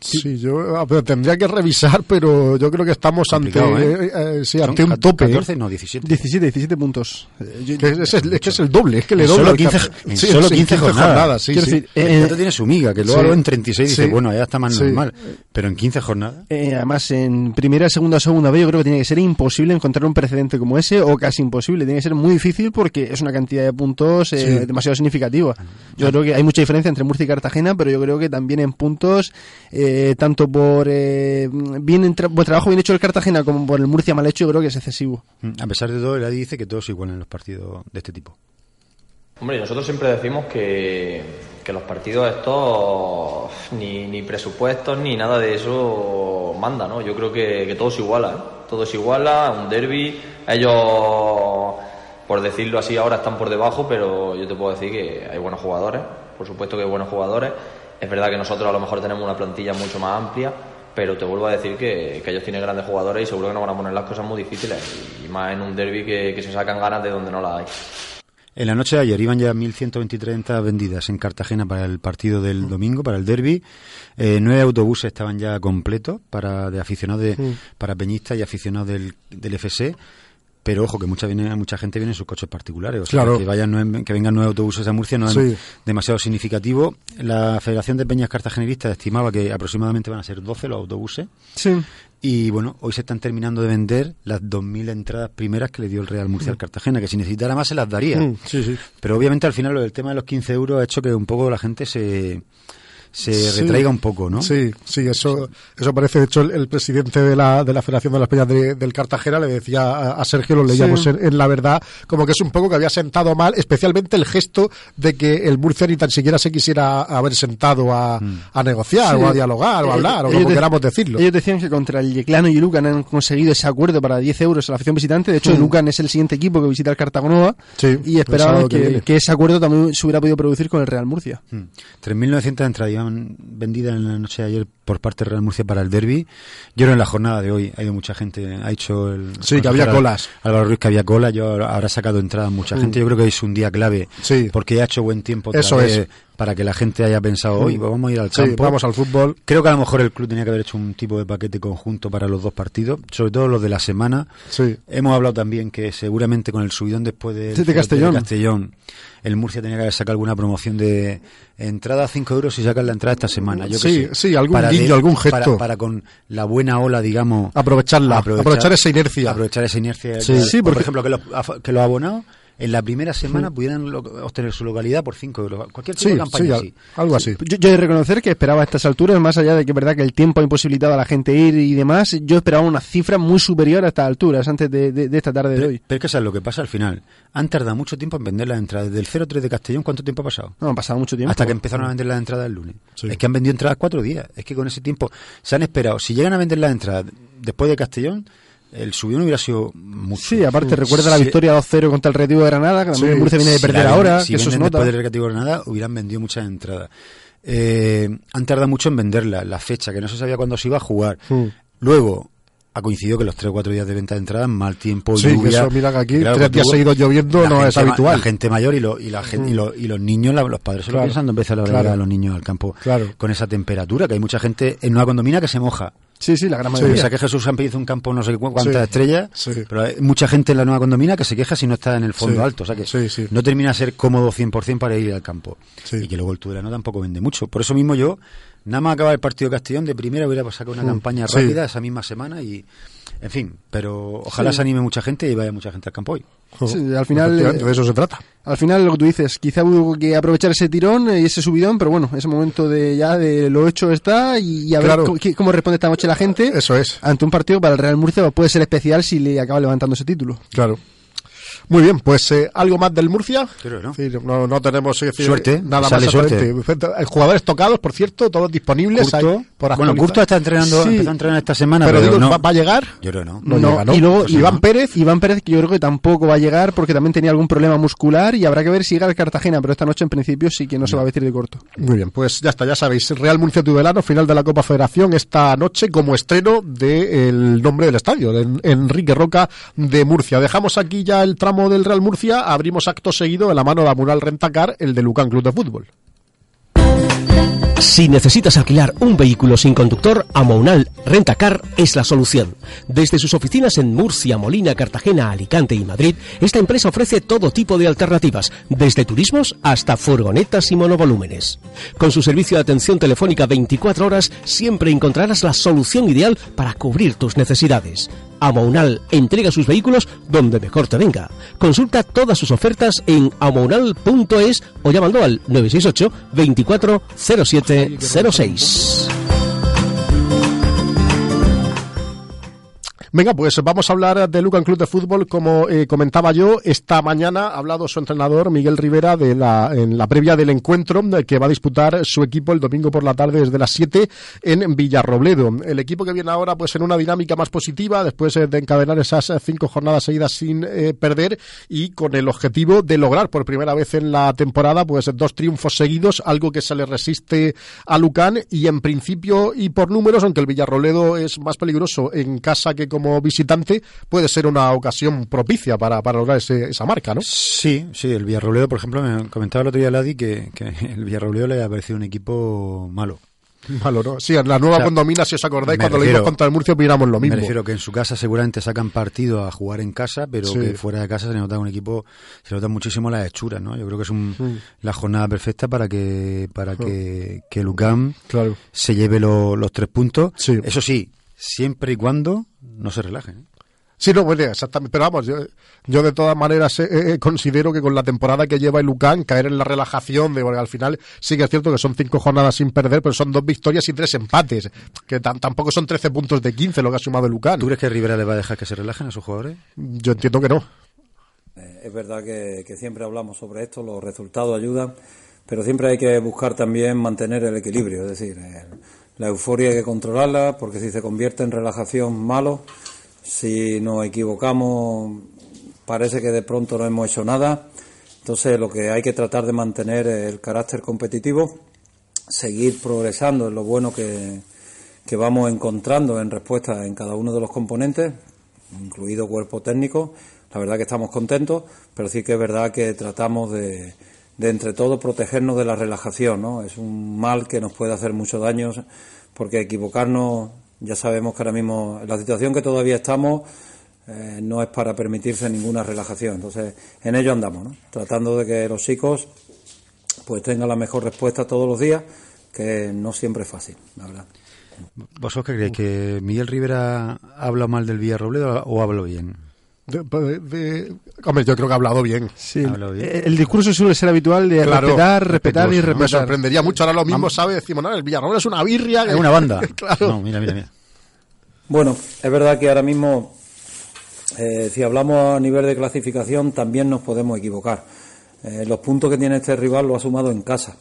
Sí, yo ah, tendría que revisar, pero yo creo que estamos ante, ¿eh? Eh, sí, ante un tope. 14, ¿eh? no, 17. 17, 17 puntos. es, que es el doble, es que le doble. Solo 15, sí, solo 15, 15 jornadas. jornadas sí, sí. Decir, eh, tiene su miga, que luego en 36 dice, bueno, ya está más normal. Pero en 15 jornadas. además, en primera, segunda, segunda B, yo creo que tiene que ser imposible encontrar un precedente como ese, o casi imposible. Tiene que ser muy difícil porque es una cantidad de puntos demasiado significativa. Yo creo que hay mucha diferencia entre Murcia y Cartagena, pero yo creo que también en puntos, tanto por eh, bien trabajo bien hecho el Cartagena como por el Murcia mal hecho, yo creo que es excesivo. Mm, a pesar de todo, el dice que todos igual en los partidos de este tipo. Hombre, nosotros siempre decimos que, que los partidos estos ni, ni, presupuestos ni nada de eso manda, ¿no? Yo creo que, que todo se iguala, ¿eh? todo se iguala, un derby, ellos, por decirlo así, ahora están por debajo, pero yo te puedo decir que hay buenos jugadores, por supuesto que hay buenos jugadores, es verdad que nosotros a lo mejor tenemos una plantilla mucho más amplia, pero te vuelvo a decir que, ellos tienen grandes jugadores y seguro que nos van a poner las cosas muy difíciles, y más en un derby que, se sacan ganas de donde no las hay. En la noche de ayer iban ya 1.123 entradas vendidas en Cartagena para el partido del domingo, para el derby. Eh, nueve autobuses estaban ya completos para de aficionados de, para peñistas y aficionados del, del FC. Pero ojo, que mucha, viene, mucha gente viene en sus coches particulares. O sea, que, vayan que vengan nueve autobuses a Murcia no es demasiado significativo. La Federación de Peñas Cartageneristas estimaba que aproximadamente van a ser 12 los autobuses. Sí. Y bueno, hoy se están terminando de vender las 2.000 entradas primeras que le dio el Real Murcia al Cartagena, que si necesitara más se las daría. Sí, sí. Pero obviamente al final el tema de los 15 euros ha hecho que un poco la gente se se retraiga un poco, ¿no? Sí, sí, eso, eso parece. De hecho, el, presidente de la, de la Federación de las Peñas del Cartagena le decía a, Sergio, lo leíamos en, la verdad, como que es un poco que había sentado mal, especialmente el gesto de que el Murcia ni tan siquiera se quisiera haber sentado a, mm. a negociar o a dialogar o a hablar, o como queramos decirlo. Ellos decían que contra el Yeclano y el Lucan han conseguido ese acuerdo para 10 euros a la afición visitante. De hecho. Lucan es el siguiente equipo que visita el Cartagonova y esperaban que, que, ese acuerdo también se hubiera podido producir con el Real Murcia. 3.900 mm. Vendidas en la noche de ayer por parte del Real Murcia para el derby. Yo creo en la jornada de hoy ha ido mucha gente, ha hecho el... Sí, que había colas. Álvaro Ruiz que había cola, yo habrá sacado entradas mucha gente. Yo creo que es un día clave porque ha hecho buen tiempo. Eso es para que la gente haya pensado, hoy vamos a ir al campo. vamos al fútbol. Creo que a lo mejor el club tenía que haber hecho un tipo de paquete conjunto para los dos partidos, sobre todo los de la semana. Sí. Hemos hablado también que seguramente con el subidón después de, de Castellón. Castellón, el Murcia tenía que haber sacado alguna promoción de entrada a 5 euros y sacar la entrada esta semana. Yo sí, sé, sí, algún gesto. Para, con la buena ola, digamos. Aprovecharla, aprovechar, esa inercia. Aprovechar esa inercia. Sí, por ejemplo, que los, que los abonados en la primera semana pudieran obtener su localidad por 5 euros. Cualquier tipo de campaña así. Algo así. Yo, he de reconocer que esperaba a estas alturas, más allá de que es verdad que el tiempo ha imposibilitado a la gente ir y demás, yo esperaba una cifra muy superior a estas alturas, antes de, esta tarde de hoy. Pero es que eso lo que pasa al final. Han tardado mucho tiempo en vender las entradas. Desde el 03 de Castellón, ¿cuánto tiempo ha pasado? No, ha pasado mucho tiempo. Hasta que empezaron a vender las entradas el lunes. Es que han vendido entradas cuatro días. Es que con ese tiempo se han esperado. Si llegan a vender las entradas después de Castellón, el subidón hubiera sido mucho. Sí, aparte recuerda la victoria 2-0 contra el Recreativo de Granada, que también el Murcia viene de perder ahora, si que eso después del Recreativo de Granada hubieran vendido muchas entradas. Eh, han tardado mucho en venderla, la fecha, que no se sabía cuándo se iba a jugar. Hmm. Luego, ha coincidido que los 3 o 4 días de venta de entradas, mal tiempo, sí, lluvia. Eso, mira que aquí tres días seguidos lloviendo no es habitual. La gente mayor y, lo, y, la gente, y, lo, y, los niños, los padres se lo piensan dos veces a la hora de los niños al campo con esa temperatura, que hay mucha gente en una condomina que se moja. Sí, sí, la gran mayoría. Sí. O sea, que Jesús han pedido un campo no sé cuántas estrellas, pero hay mucha gente en la nueva condomina que se queja si no está en el fondo alto. O sea, que no termina a ser cómodo 100% para ir al campo. Y que luego el Tudelano tampoco vende mucho. Por eso mismo yo, nada más acaba el partido de Castellón, de primera hubiera sacado una campaña rápida esa misma semana y en fin, pero ojalá se anime mucha gente y vaya mucha gente al campo hoy. al final de eso se trata. Al final lo que tú dices, quizá hubo que aprovechar ese tirón y ese subidón, pero bueno, ese momento de ya de lo hecho está y, a ver cómo, responde esta noche la gente. Eso es. Ante un partido para el Real Murcia puede ser especial si le acaba levantando ese título. Claro. Muy bien, pues eh, algo más del Murcia. no. no, tenemos suerte, nada más. Suerte. Eh, jugadores tocados, por cierto, todos disponibles. por bueno, Curto está entrenando, empezó a entrenar esta semana. Pero, digo, ¿va, a llegar? Yo creo no. no, Y luego Iván Pérez, Iván Pérez, que yo creo que tampoco va a llegar porque también tenía algún problema muscular y habrá que ver si llega al Cartagena, pero esta noche en principio sí que no se va a vestir de corto. Muy bien, pues ya está, ya sabéis. Real Murcia Tudelano, final de la Copa Federación esta noche como estreno del nombre del estadio, de Enrique Roca de Murcia. Dejamos aquí ya el tramo del Real Murcia abrimos acto seguido de la mano de la Mural Rentacar, el de Lucan Club de Fútbol. Si necesitas alquilar un vehículo sin conductor, Amounal Rentacar es la solución. Desde sus oficinas en Murcia, Molina, Cartagena, Alicante y Madrid, esta empresa ofrece todo tipo de alternativas, desde turismos hasta furgonetas y monovolúmenes. Con su servicio de atención telefónica 24 horas, siempre encontrarás la solución ideal para cubrir tus necesidades. Amounal entrega sus vehículos donde mejor te venga. Consulta todas sus ofertas en amounal.es o llamando al 968 24 07 06. Venga, pues vamos a hablar de Lucan Club de Fútbol. Como eh, comentaba yo, esta mañana ha hablado su entrenador Miguel Rivera de la, en la previa del encuentro que va a disputar su equipo el domingo por la tarde desde las 7 en Villarrobledo. El equipo que viene ahora pues en una dinámica más positiva después eh, de encadenar esas cinco jornadas seguidas sin eh, perder y con el objetivo de lograr por primera vez en la temporada pues dos triunfos seguidos, algo que se le resiste a Lucan y en principio y por números, aunque el Villarrobledo es más peligroso en casa que como visitante puede ser una ocasión propicia para, para lograr esa marca, ¿no? Sí, sí, el Villarrobledo, por ejemplo, me comentaba el otro día Ladi que, que el Villarrobledo le ha parecido un equipo malo. Malo, ¿no? Sí, en la nueva condomina, si os acordáis, cuando lo vimos contra el Murcio, opinamos lo mismo. Me refiero que en su casa seguramente sacan partido a jugar en casa, pero que fuera de casa se nota un equipo, se nota muchísimo las hechuras, ¿no? Yo creo que es un, la jornada perfecta para que para que, que Lucam claro. se lleve los tres puntos. Eso sí, siempre y cuando no se relajen. ¿eh? Sí, no, bueno, exactamente. Pero vamos, yo, de todas maneras eh, eh, considero que con la temporada que lleva el Lucan, caer en la relajación, de, porque al final sí que es cierto que son cinco jornadas sin perder, pero son dos victorias y tres empates, que tampoco son 13 puntos de 15 lo que ha sumado el Lucan. ¿Tú crees que Rivera le va a dejar que se relajen a sus jugadores? Yo entiendo que no. Eh, es verdad que, siempre hablamos sobre esto, los resultados ayudan, pero siempre hay que buscar también mantener el equilibrio, es decir, la euforia hay que controlarla, porque si se convierte en relajación malo, si nos equivocamos, parece que de pronto no hemos hecho nada. Entonces, lo que hay que tratar de mantener es el carácter competitivo, seguir progresando en lo bueno que, que vamos encontrando en respuesta en cada uno de los componentes, incluido cuerpo técnico. La verdad que estamos contentos, pero sí que es verdad que tratamos de, de entre todos protegernos de la relajación, ¿no? Es un mal que nos puede hacer mucho daño porque equivocarnos ya sabemos que ahora mismo la situación que todavía estamos eh, no es para permitirse ninguna relajación. Entonces, en ello andamos, ¿no? tratando de que los chicos pues tengan la mejor respuesta todos los días, que no siempre es fácil, la verdad. ¿Vosotros qué creéis? ¿Que Miguel Rivera habla mal del Villarrobledo o habla bien? Hombre, yo creo que ha hablado bien. Sí, El, discurso suele ser habitual de respetar, respetar y respetar. Me sorprendería mucho. Ahora lo mismo sabe decir, el Villarroel es una birria. Es una banda. claro. mira, mira, mira. Bueno, es verdad que ahora mismo, eh, si hablamos a nivel de clasificación, también nos podemos equivocar. Eh, los puntos que tiene este rival lo ha sumado en casa.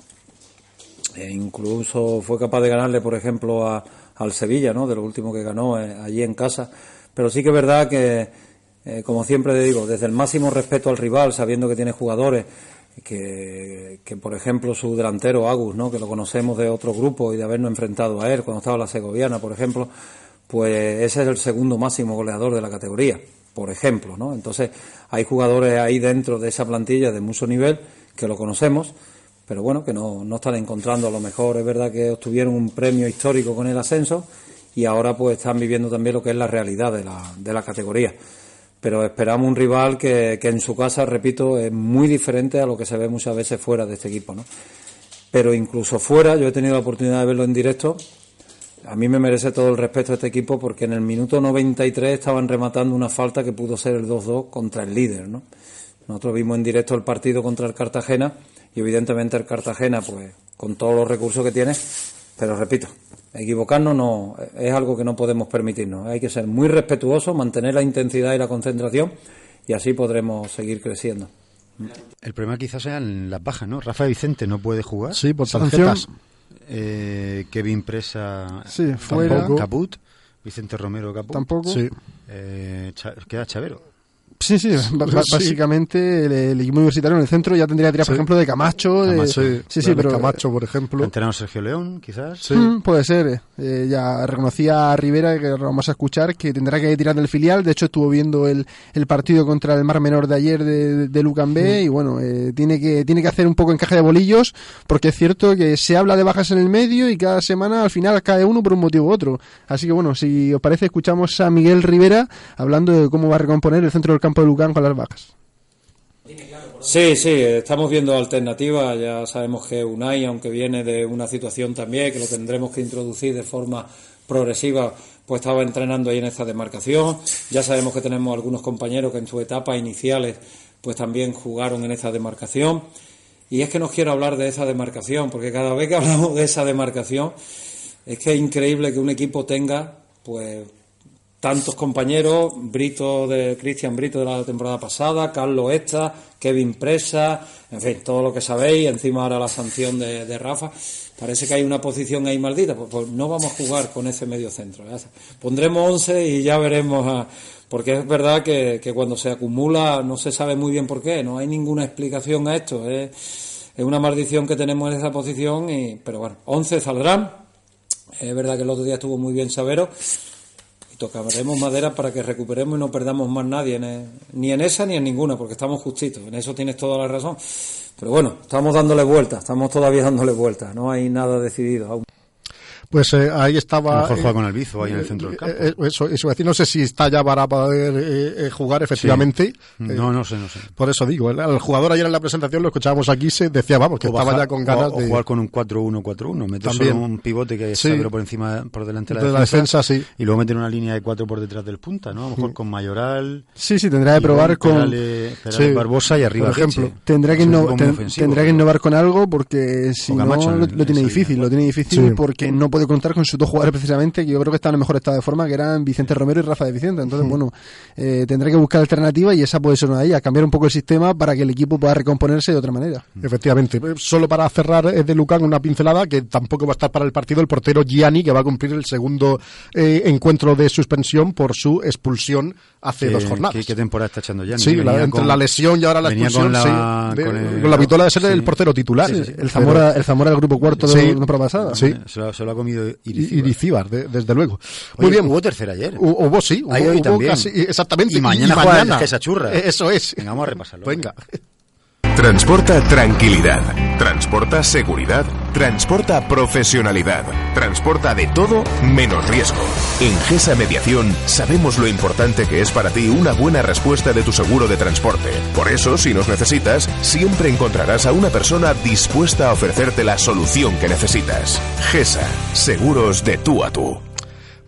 E incluso fue capaz de ganarle, por ejemplo, a, al Sevilla, ¿no? De lo último que ganó eh, allí en casa. Pero sí que es verdad que eh, como siempre le digo, desde el máximo respeto al rival, sabiendo que tiene jugadores que, que, por ejemplo, su delantero Agus, ¿no? que lo conocemos de otro grupo y de habernos enfrentado a él cuando estaba la Segoviana, por ejemplo, pues ese es el segundo máximo goleador de la categoría, por ejemplo. ¿no? Entonces, hay jugadores ahí dentro de esa plantilla de mucho nivel que lo conocemos, pero bueno, que no, no están encontrando a lo mejor. Es verdad que obtuvieron un premio histórico con el ascenso y ahora pues están viviendo también lo que es la realidad de la, de la categoría pero esperamos un rival que, que, en su casa, repito, es muy diferente a lo que se ve muchas veces fuera de este equipo, ¿no? Pero incluso fuera, yo he tenido la oportunidad de verlo en directo, a mí me merece todo el respeto este equipo porque en el minuto 93 estaban rematando una falta que pudo ser el 2-2 contra el líder, ¿no? Nosotros vimos en directo el partido contra el Cartagena y evidentemente el Cartagena, pues con todos los recursos que tiene, pero repito, Equivocarnos no es algo que no podemos permitirnos. Hay que ser muy respetuosos, mantener la intensidad y la concentración y así podremos seguir creciendo. El problema quizás sean las bajas, ¿no? Rafa Vicente no puede jugar. Sí, por tarjetas. Eh, Kevin Presa sí, fuera. Caput. Vicente Romero Caput. Tampoco. Sí. Eh, queda Chavero. Sí, sí, básicamente el, equipo universitario en el centro ya tendría que tirar, por ejemplo, de Camacho. De, sí, sí, pero Camacho, por ejemplo. Entrenador Sergio León, quizás. Sí. Mm, puede ser. Eh, ya reconocía a Rivera, que lo vamos a escuchar, que tendrá que tirar del filial. De hecho, estuvo viendo el, el partido contra el Mar Menor de ayer de, de Lucan B. Mm. Y bueno, eh, tiene, que, tiene que hacer un poco encaje de bolillos, porque es cierto que se habla de bajas en el medio y cada semana al final cae uno por un motivo u otro. Así que bueno, si os parece, escuchamos a Miguel Rivera hablando de cómo va a recomponer el centro del campo de Lucan con las vacas. Sí, sí, estamos viendo alternativas. Ya sabemos que Unai, aunque viene de una situación también que lo tendremos que introducir de forma progresiva, pues estaba entrenando ahí en esta demarcación. Ya sabemos que tenemos algunos compañeros que en sus etapas iniciales pues también jugaron en esta demarcación. Y es que no quiero hablar de esa demarcación, porque cada vez que hablamos de esa demarcación, es que es increíble que un equipo tenga pues tantos compañeros, Brito de Cristian Brito de la temporada pasada, Carlos Esta, Kevin Presa, en fin, todo lo que sabéis, encima ahora la sanción de, Rafa. Parece que hay una posición ahí maldita, pues, pues, no vamos a jugar con ese medio centro. Pondremos 11 y ya veremos, porque es verdad que, cuando se acumula no se sabe muy bien por qué, no hay ninguna explicación a esto. Es, una maldición que tenemos en esa posición, y, pero bueno, 11 saldrán. Es verdad que el otro día estuvo muy bien Sabero tocaremos madera para que recuperemos y no perdamos más nadie, ni en esa ni en ninguna, porque estamos justitos, en eso tienes toda la razón. Pero bueno, estamos dándole vueltas, estamos todavía dándole vueltas, no hay nada decidido aún. Pues eh, ahí estaba. A lo mejor eh, juega con Albizu ahí en el centro del campo. eh, eso, eso decir, no sé si está ya para poder eh, eh, jugar efectivamente. No, Eh, no sé, no sé. Por eso digo, el, el jugador ayer en la presentación lo escuchábamos aquí, se decía, vamos, que O estaba bajar- ya con ganas o- o de. jugar con un 4-1-4-1, meter solo un pivote que Sí. está por encima, por delante de la De la defensa, sí. y luego meter una línea de cuatro por detrás del punta, ¿no? A lo mejor Mm. con Mayoral. Sí, sí, tendrá que probar con- Perales Sí. Barbosa y arriba Por ejemplo, tendrá que, Es ten- tendrá que innovar con algo porque si no lo, en- lo tiene en difícil, lo tiene difícil Sí. porque no puede contar con sus dos jugadores precisamente que yo creo que están en mejor estado de forma que eran Vicente Romero y Rafa de Vicente. Entonces, Mm. bueno, eh, tendrá que buscar alternativas y esa puede ser una de ellas, cambiar un poco el sistema para que el equipo pueda recomponerse de otra manera. Efectivamente. Eh, Solo para cerrar eh, de Lucan una pincelada que tampoco va a estar para el partido el portero Gianni, que va a cumplir el segundo eh, encuentro de suspensión por su expulsión hace ¿Qué- dos jornadas. ¿Qué, qué temporada está echando ya? Sí, la- entre la lesión y ahora la expulsión, con la, sí, de- con el- con la vitola de ser sí. el portero titular. Sí, Sí, el Zamora, el Zamora del grupo cuarto de la temporada pasada. Sí. Se lo, se lo ha comido Y- Iricíbar. Iricíbar, de- desde luego. Oye, Muy bien. Hubo tercera ayer. Hu- Hubo, sí. Hubo- hoy hubo también. casi- exactamente. Y mañana juega el Gesa Churra. Eh, Eso es. Venga, vamos a repasarlo. Venga. Transporta tranquilidad. Transporta seguridad. Transporta profesionalidad. Transporta de todo menos riesgo. En GESA Mediación sabemos lo importante que es para ti una buena respuesta de tu seguro de transporte. Por eso, si nos necesitas, siempre encontrarás a una persona dispuesta a ofrecerte la solución que necesitas. GESA. Seguros de tú a tú.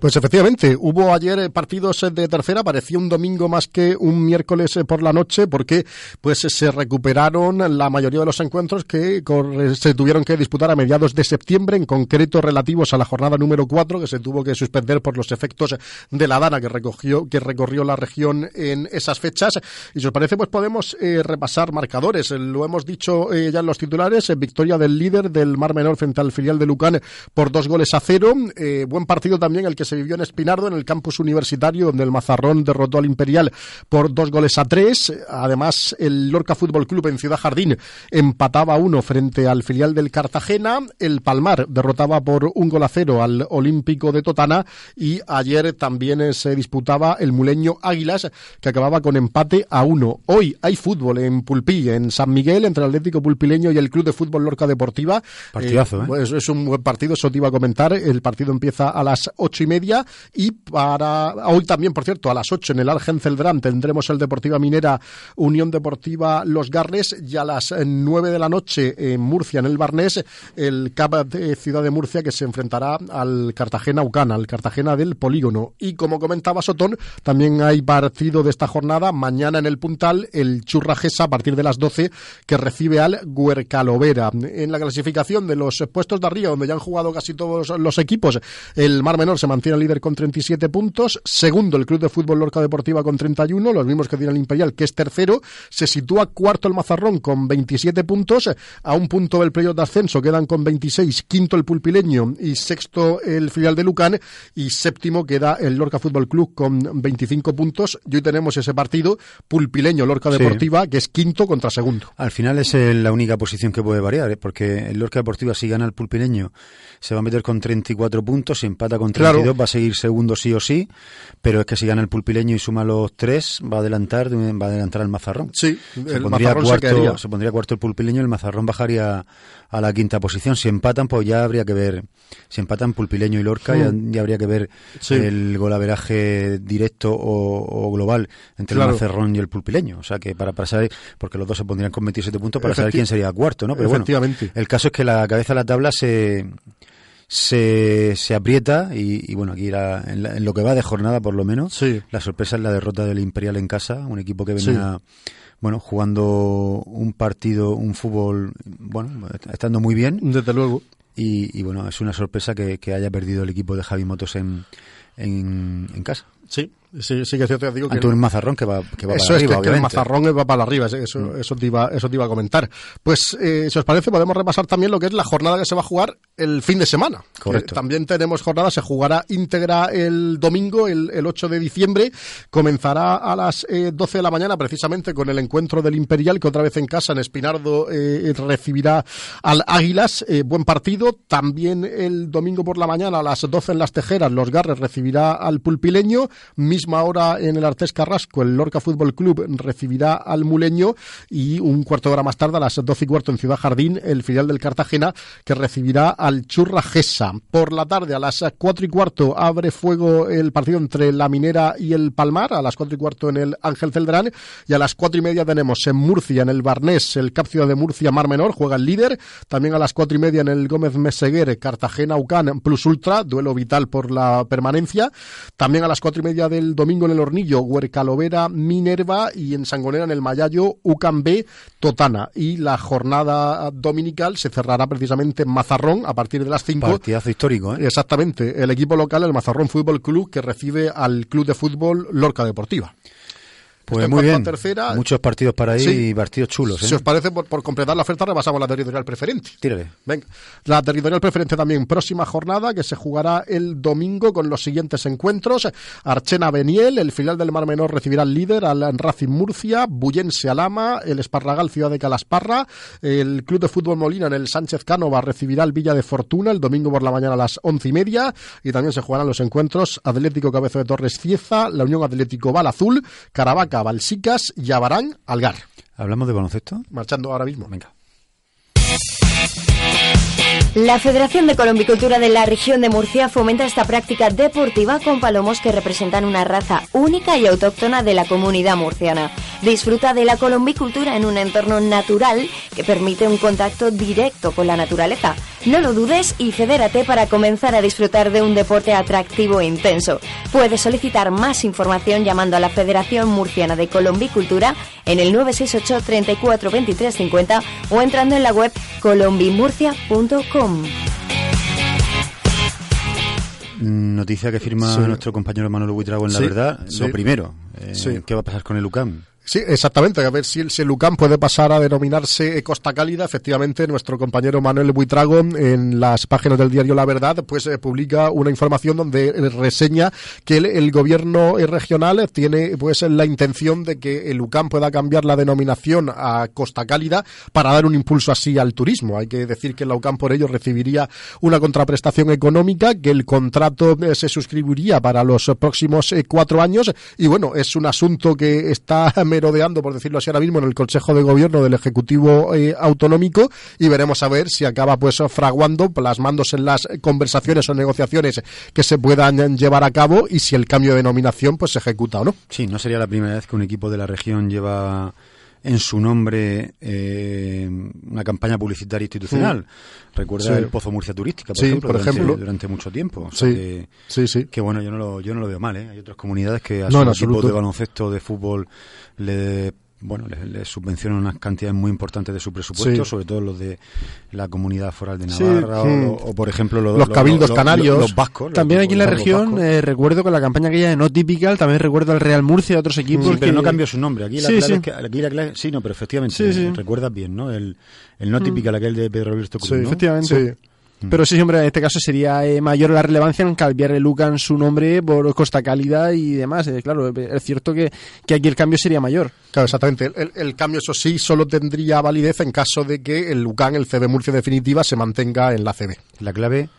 Pues efectivamente, hubo ayer eh, partidos eh, de tercera, parecía un domingo más que un miércoles eh, por la noche, porque pues se recuperaron la mayoría de los encuentros que se tuvieron que disputar a mediados de septiembre, en concreto relativos a la jornada número 4, que se tuvo que suspender por los efectos de la dana que recogió, que recorrió la región en esas fechas. Y si os parece, pues podemos repasar marcadores. Lo hemos dicho ya en los titulares, victoria del líder del Mar Menor frente al filial de Lucán por dos goles a cero. Buen partido también el que se vivió en Espinardo, en el campus universitario, donde el Mazarrón derrotó al Imperial por dos goles a tres. Además, el Lorca Fútbol Club en Ciudad Jardín empataba a uno frente al filial del Cartagena. El Palmar derrotaba por un gol a cero al Olímpico de Totana. Y ayer también eh, se disputaba el Muleño Águilas, que acababa con empate a uno. Hoy hay fútbol en Pulpí, en San Miguel, entre el Atlético Pulpileño y el Club de Fútbol Lorca Deportiva. Partidazo, ¿eh? pues es un buen partido, eso te iba a comentar. El partido empieza a las ocho y media y para hoy también, por cierto, a las ocho en el Argen Celdrán tendremos el Deportiva Minera Unión Deportiva Los Garres y a las eh, nueve de la noche en Murcia, en el Barnés, el CAP de Ciudad de Murcia que se enfrentará al Cartagena Ucana, al Cartagena del Polígono. Y como comentaba Sotón, también hay partido de esta jornada mañana en el Puntal, el Churrajesa a partir de las 12 que recibe al Huercalovera. En la clasificación de los puestos de arriba, donde ya han jugado casi todos los equipos, el Mar Menor se mantiene líder con 37 puntos, segundo el Club de Fútbol Lorca Deportiva con 31, los mismos que tiene el Imperial, que es tercero, se sitúa cuarto el Mazarrón con 27 puntos, a un punto del playoff de ascenso quedan con 26, quinto el Pulpileño y sexto el filial de Lucán y séptimo queda el Lorca Fútbol Club con 25 puntos y hoy tenemos ese partido Pulpileño Lorca Sí. Deportiva que es quinto contra segundo. Al final es eh, la única posición que puede variar, ¿eh? porque el Lorca Deportiva si gana el Pulpileño se va a meter con 34 puntos, si empata con Claro. 32 va a seguir segundo sí o sí, pero es que si gana el Pulpileño y suma los tres va a adelantar va a adelantar al Mazarrón. Sí, se el pondría Mazarrón cuarto, se pondría cuarto el Pulpileño y el Mazarrón bajaría a la quinta posición. Si empatan, pues ya habría que ver, si empatan Pulpileño y Lorca, ya, Mm. ya habría que ver Sí. el golaveraje directo o, o global entre Claro. el Mazarrón y el Pulpileño. O sea que para, para saber, porque los dos se pondrían con 27 puntos para saber quién sería cuarto, ¿no? Pero bueno, el caso es que la cabeza de la tabla se se, se aprieta y, y bueno, aquí la- en, la- en lo que va de jornada por lo menos, la sorpresa es la derrota del Imperial en casa, un equipo que venía bueno, jugando un partido, un fútbol, bueno, estando muy bien. Desde luego. Y, y bueno, es una sorpresa que, que haya perdido el equipo de Javi Motos en, en, en casa. Sí, sí, sí que es cierto, ya digo que Ante un mazarrón que va, que va eso para es arriba, que- que, el mazarrón va para arriba, eso, Mm. eso, te iba, eso te iba a comentar. Pues, eh, si os parece, podemos repasar también lo que es la jornada que se va a jugar el fin de semana. Correcto. También tenemos jornada, se jugará íntegra el domingo, el, el 8 de diciembre. Comenzará a las eh, 12 de la mañana, precisamente con el encuentro del Imperial, que otra vez en casa, en Espinardo, eh, recibirá al Águilas. Eh, buen partido. También el domingo por la mañana, a las 12 en las Tejeras, los Garres recibirá al Pulpileño. Mismo misma hora en el Artés Carrasco, el Lorca Fútbol Club recibirá al Muleño y un cuarto de hora más tarde, a las doce y cuarto en Ciudad Jardín, el filial del Cartagena que recibirá al Churra Gesa. Por la tarde, a las cuatro y cuarto, abre fuego el partido entre la Minera y el Palmar, a las cuatro y cuarto en el Ángel Celdrán y a las cuatro y media tenemos en Murcia, en el Barnés, el Cap Ciudad de Murcia Mar Menor, juega el líder, también a las cuatro y media en el Gómez Meseguer, Cartagena Ucán Plus Ultra, duelo vital por la permanencia, también a las cuatro y media del domingo en el Hornillo, Huercalovera Minerva y en Sangonera en el Mayayo Ucán B Totana y la jornada dominical se cerrará precisamente en Mazarrón a partir de las cinco. Partidazo histórico, ¿eh? Exactamente, el equipo local, el Mazarrón Fútbol Club, que recibe al Club de Fútbol Lorca Deportiva. Pues muy bien. Muchos partidos para ahí y partidos chulos. ¿eh? Si os parece, por, completar la oferta, repasamos la territorial preferente. Tírale. Venga. La territorial preferente también, próxima jornada que se jugará el domingo con los siguientes encuentros. Archena Beniel, el final del Mar Menor recibirá al líder, al Racing Murcia, Bullense Alama, el Esparragal Ciudad de Calasparra, el Club de Fútbol Molina en el Sánchez Cánova recibirá al Villa de Fortuna el domingo por la mañana a las once y media y también se jugarán los encuentros Atlético Cabezo de Torres Cieza, la Unión Atlético Val Azul, Caravaca Balsicas y Abarán Algar. ¿Hablamos de baloncesto? Marchando ahora mismo. Venga. La Federación de Colombicultura de la región de Murcia fomenta esta práctica deportiva con palomos que representan una raza única y autóctona de la comunidad murciana. Disfruta de la colombicultura en un entorno natural que permite un contacto directo con la naturaleza. No lo dudes y fedérate para comenzar a disfrutar de un deporte atractivo e intenso. Puedes solicitar más información llamando a la Federación Murciana de Colombicultura en el 968 34 23 50 o entrando en la web colombimurcia.com. Noticia que firma nuestro compañero Manuel Buitrago en La Verdad. Lo primero, eh, ¿qué va a pasar con el UCAM? Sí, exactamente. A ver si el, si puede pasar a denominarse Costa Cálida. Efectivamente, nuestro compañero Manuel Buitrago en las páginas del diario La Verdad pues eh, publica una información donde eh, reseña que el, gobierno regional tiene pues la intención de que el UCAM pueda cambiar la denominación a Costa Cálida para dar un impulso así al turismo. Hay que decir que la UCAM por ello recibiría una contraprestación económica, que el contrato eh, se suscribiría para los próximos cuatro años y bueno, es un asunto que está merodeando, por decirlo así ahora mismo, en el Consejo de Gobierno del Ejecutivo eh, Autonómico y veremos a ver si acaba pues fraguando, plasmándose en las conversaciones o negociaciones que se puedan llevar a cabo y si el cambio de denominación pues se ejecuta o no. Sí, no sería la primera vez que un equipo de la región lleva en su nombre eh, una campaña publicitaria institucional. Recuerda el Pozo Murcia Turística, por ejemplo, por durante, durante, mucho tiempo. sí. sí, sí. Que bueno, yo no lo, yo no lo veo mal. ¿eh? Hay otras comunidades que a no, sus equipos de baloncesto, de fútbol, le bueno, les, subvencionan unas cantidades muy importantes de su presupuesto, sobre todo los de la comunidad foral de Navarra o, por ejemplo, los, cabildos canarios, los, vascos. También aquí en la región eh, recuerdo que la campaña aquella de No Typical, también recuerdo al Real Murcia y otros equipos. pero no cambió su nombre. Aquí la clave es que, aquí la sí, no, pero efectivamente, recuerdas bien, ¿no? El, el No mm. Typical, aquel de Pedro Alberto Cruz, Sí, efectivamente. Mm. Pero sí, siempre en este caso sería eh, mayor la relevancia en cambiarle Lucan su nombre por Costa Cálida y demás. Eh, claro, es cierto que, aquí el cambio sería mayor. Claro, exactamente. El, cambio, eso sí, solo tendría validez en caso de que el Lucan, el CB Murcia definitiva, se mantenga en la CB. La clave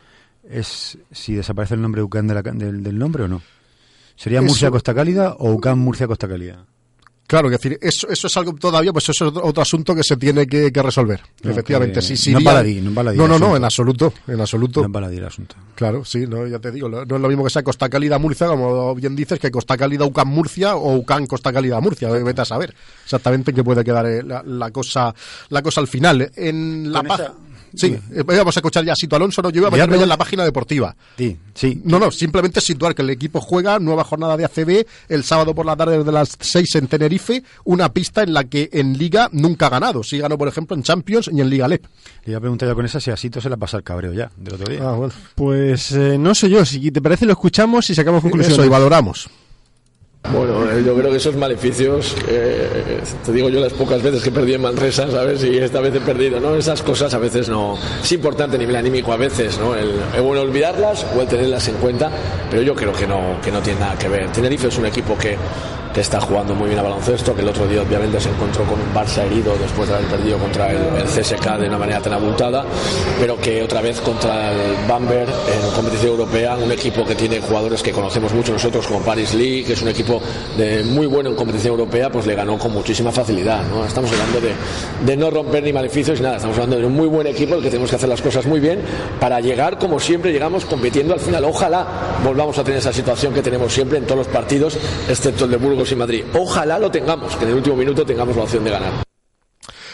es si desaparece el nombre Lucan del, nombre o no. ¿Sería Murcia Costa Cálida o UCAN Murcia Costa Cálida? Claro, es decir, eso, eso es algo todavía, pues eso es otro asunto que se tiene que, resolver. Efectivamente, sí, sí. No, baladí, no, no, no, no, en absoluto, en absoluto. No baladí el asunto. Claro, sí, no, ya te digo, no es lo mismo que sea Costa Cálida Murcia, como bien dices, que Costa Cálida Ucán Murcia o Ucán Costa Cálida Murcia. Vete a saber exactamente qué puede quedar eh, la, cosa, la cosa al final. En la paz. Sí, eh, vamos a escuchar ya a Sito Alonso, no, yo iba a meterme ya en la página deportiva. Sí, sí. No, no, simplemente situar que el equipo juega nueva jornada de ACB el sábado por la tarde desde las 6 en Tenerife, una pista en la que en Liga nunca ha ganado. Sí ganó, por ejemplo, en Champions y en Liga LEP. Le iba a preguntar yo con esa si a Sito se le pasa el cabreo ya, del otro día. Ah, bueno. Pues eh, no sé yo, si te parece lo escuchamos y sacamos conclusiones. Eso, y valoramos. Bueno, eh, yo creo que esos maleficios, eh, te digo yo las pocas veces que perdí en Manresa, ¿sabes? Y esta vez he perdido, ¿no? Esas cosas a veces no. Es importante a nivel anímico a veces, ¿no? El, es bueno olvidarlas o el tenerlas en cuenta, pero yo creo que no, que no tiene nada que ver. Tenerife es un equipo que que está jugando muy bien a baloncesto, que el otro día obviamente se encontró con un Barça herido después de haber perdido contra el, CSK de una manera tan abultada, pero que otra vez contra el Bamberg en competición europea, un equipo que tiene jugadores que conocemos mucho nosotros como Paris League, que es un equipo de muy bueno en competición europea, pues le ganó con muchísima facilidad. ¿no? Estamos hablando de, de no romper ni maleficios ni nada, estamos hablando de un muy buen equipo, el que tenemos que hacer las cosas muy bien para llegar como siempre llegamos compitiendo al final. Ojalá volvamos a tener esa situación que tenemos siempre en todos los partidos, excepto el de Burgos Madrid. Ojalá lo tengamos, que en el último minuto tengamos la opción de ganar.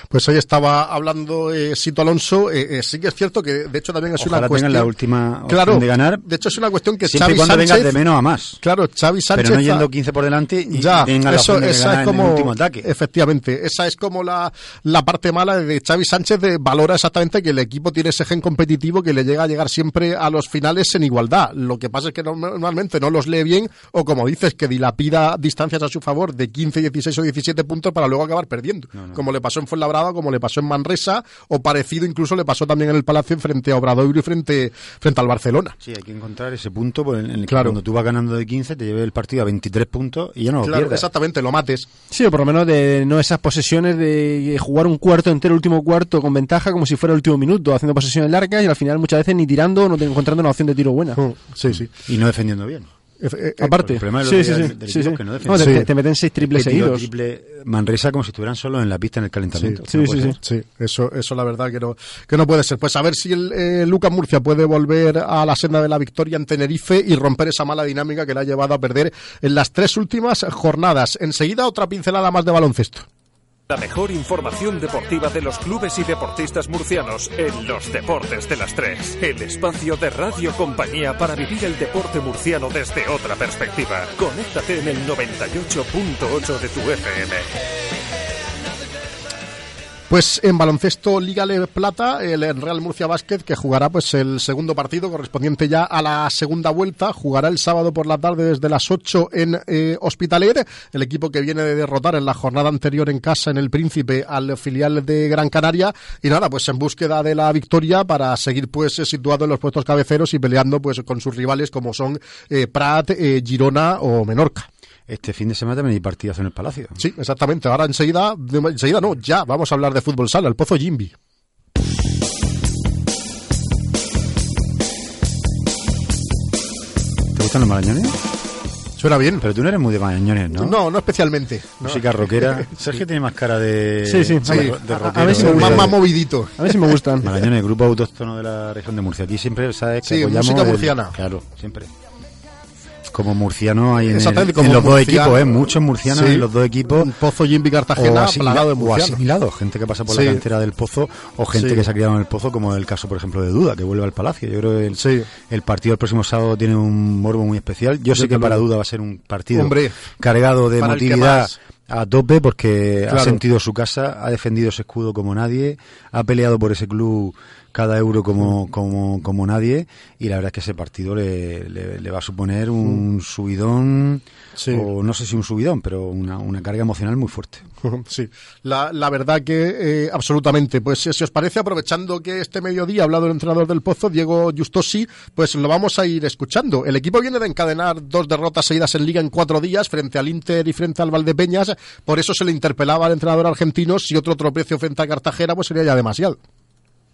Pues hoy estaba hablando eh, Sito Alonso. Eh, eh, sí que es cierto que, de hecho, también es Ojalá una cuestión. la última claro, de ganar. De hecho, es una cuestión que Siempre y Xavi cuando Sánchez. vengas de menos a más. Claro, Xavi Sánchez. Pero no yendo 15 por delante y ya, eso, esa es en como, el último ataque. efectivamente, esa es como la, la parte mala de Xavi Sánchez de valora exactamente que el equipo tiene ese gen competitivo que le llega a llegar siempre a los finales en igualdad. Lo que pasa es que no- normalmente no los lee bien o como dices que dilapida distancias a su favor de 15, 16 o 17 puntos para luego acabar perdiendo. Como le pasó en Fuenlabrada, como le pasó en Manresa o parecido incluso le pasó también en el Palacio frente a Obradoiro y frente, frente al Barcelona. Sí, hay que encontrar ese punto por el- en el que Claro. cuando tú vas ganando de 15 te lleve el partido a 23 puntos y ya no lo Claro, pierdas. exactamente, lo mates. Sí, o por lo menos de no esas posesiones de jugar un cuarto entero, último cuarto con ventaja como si fuera el último minuto, haciendo posesiones largas y al final muchas veces ni tirando, no te- encontrando una opción de tiro buena. Sí, sí. Y no defendiendo bien. Aparte, El problema de los sí, sí, sí, del sí, sí. que no No, te- te- te meten seis triples Que seguidos. triple Manresa como si estuvieran solo en la pista en el calentamiento. No puede ser. Sí, eso, eso la verdad que no, que no puede ser. Pues a ver si el eh, Lucas Murcia puede volver a la senda de la victoria en Tenerife y romper esa mala dinámica que le ha llevado a perder en las tres últimas jornadas. Enseguida otra pincelada más de baloncesto. La mejor información deportiva de los clubes y deportistas murcianos en los deportes de las tres. El espacio de Radio Compañía para vivir el deporte murciano desde otra perspectiva. Conéctate en el 98.8 de tu FM. Pues en baloncesto Liga Le Plata, el Real Murcia Basket, que jugará pues el segundo partido correspondiente ya a la segunda vuelta, jugará el sábado por la tarde desde las 8 en eh, Hospitalet, el equipo que viene de derrotar en la jornada anterior en casa en el Príncipe al filial de Gran Canaria y nada, pues en búsqueda de la victoria para seguir pues situado en los puestos cabeceros y peleando pues con sus rivales como son eh, Prat, eh, Girona o Menorca. Este fin de semana también hay partidas en el Palacio. Sí, exactamente. Ahora enseguida, enseguida no, ya vamos a hablar de fútbol sala, el Pozo Jimby. ¿Te gustan los marañones? Suena bien. Pero tú no eres muy de marañones, ¿no? No, no especialmente. No. Música rockera. Sergio tiene más cara de, Sí, sí. Sí. de A- ver si me. Más, más movidito. A ver si me gustan. Marañones, grupo autóctono de la región de Murcia. Aquí siempre, ¿sabes? Que Sí, música el- murciana. Claro, siempre. Como murciano hay en, el- en los dos equipos, ¿eh? Muchos murcianos Sí. en los dos equipos. Pozo Jimby Cartagena, o, plagado de o murcianos. asimilados, gente que pasa por Sí. la cantera del Pozo o gente Sí. que se ha criado en el Pozo, como el caso, por ejemplo, de Duda, que vuelve al Palacio. Yo creo que el, el partido el próximo sábado tiene un morbo muy especial. Yo sé que para. Duda va a ser un partido Hombre, cargado de emotividad a tope porque ha sentido su casa, ha defendido ese escudo como nadie, ha peleado por ese club cada euro como, como, como nadie y la verdad es que ese partido le, le, le va a suponer un subidón o no sé si un subidón pero una, una carga emocional muy fuerte Sí, la, la verdad que eh, absolutamente. Pues si os parece, aprovechando que este mediodía ha hablado el entrenador del Pozo, Diego Justosi, pues lo vamos a ir escuchando. El equipo viene de encadenar dos derrotas seguidas en Liga en cuatro días frente al Inter y frente al Valdepeñas. Por eso se le interpelaba al entrenador argentino si otro tropecio frente a Cartagena pues sería ya demasiado.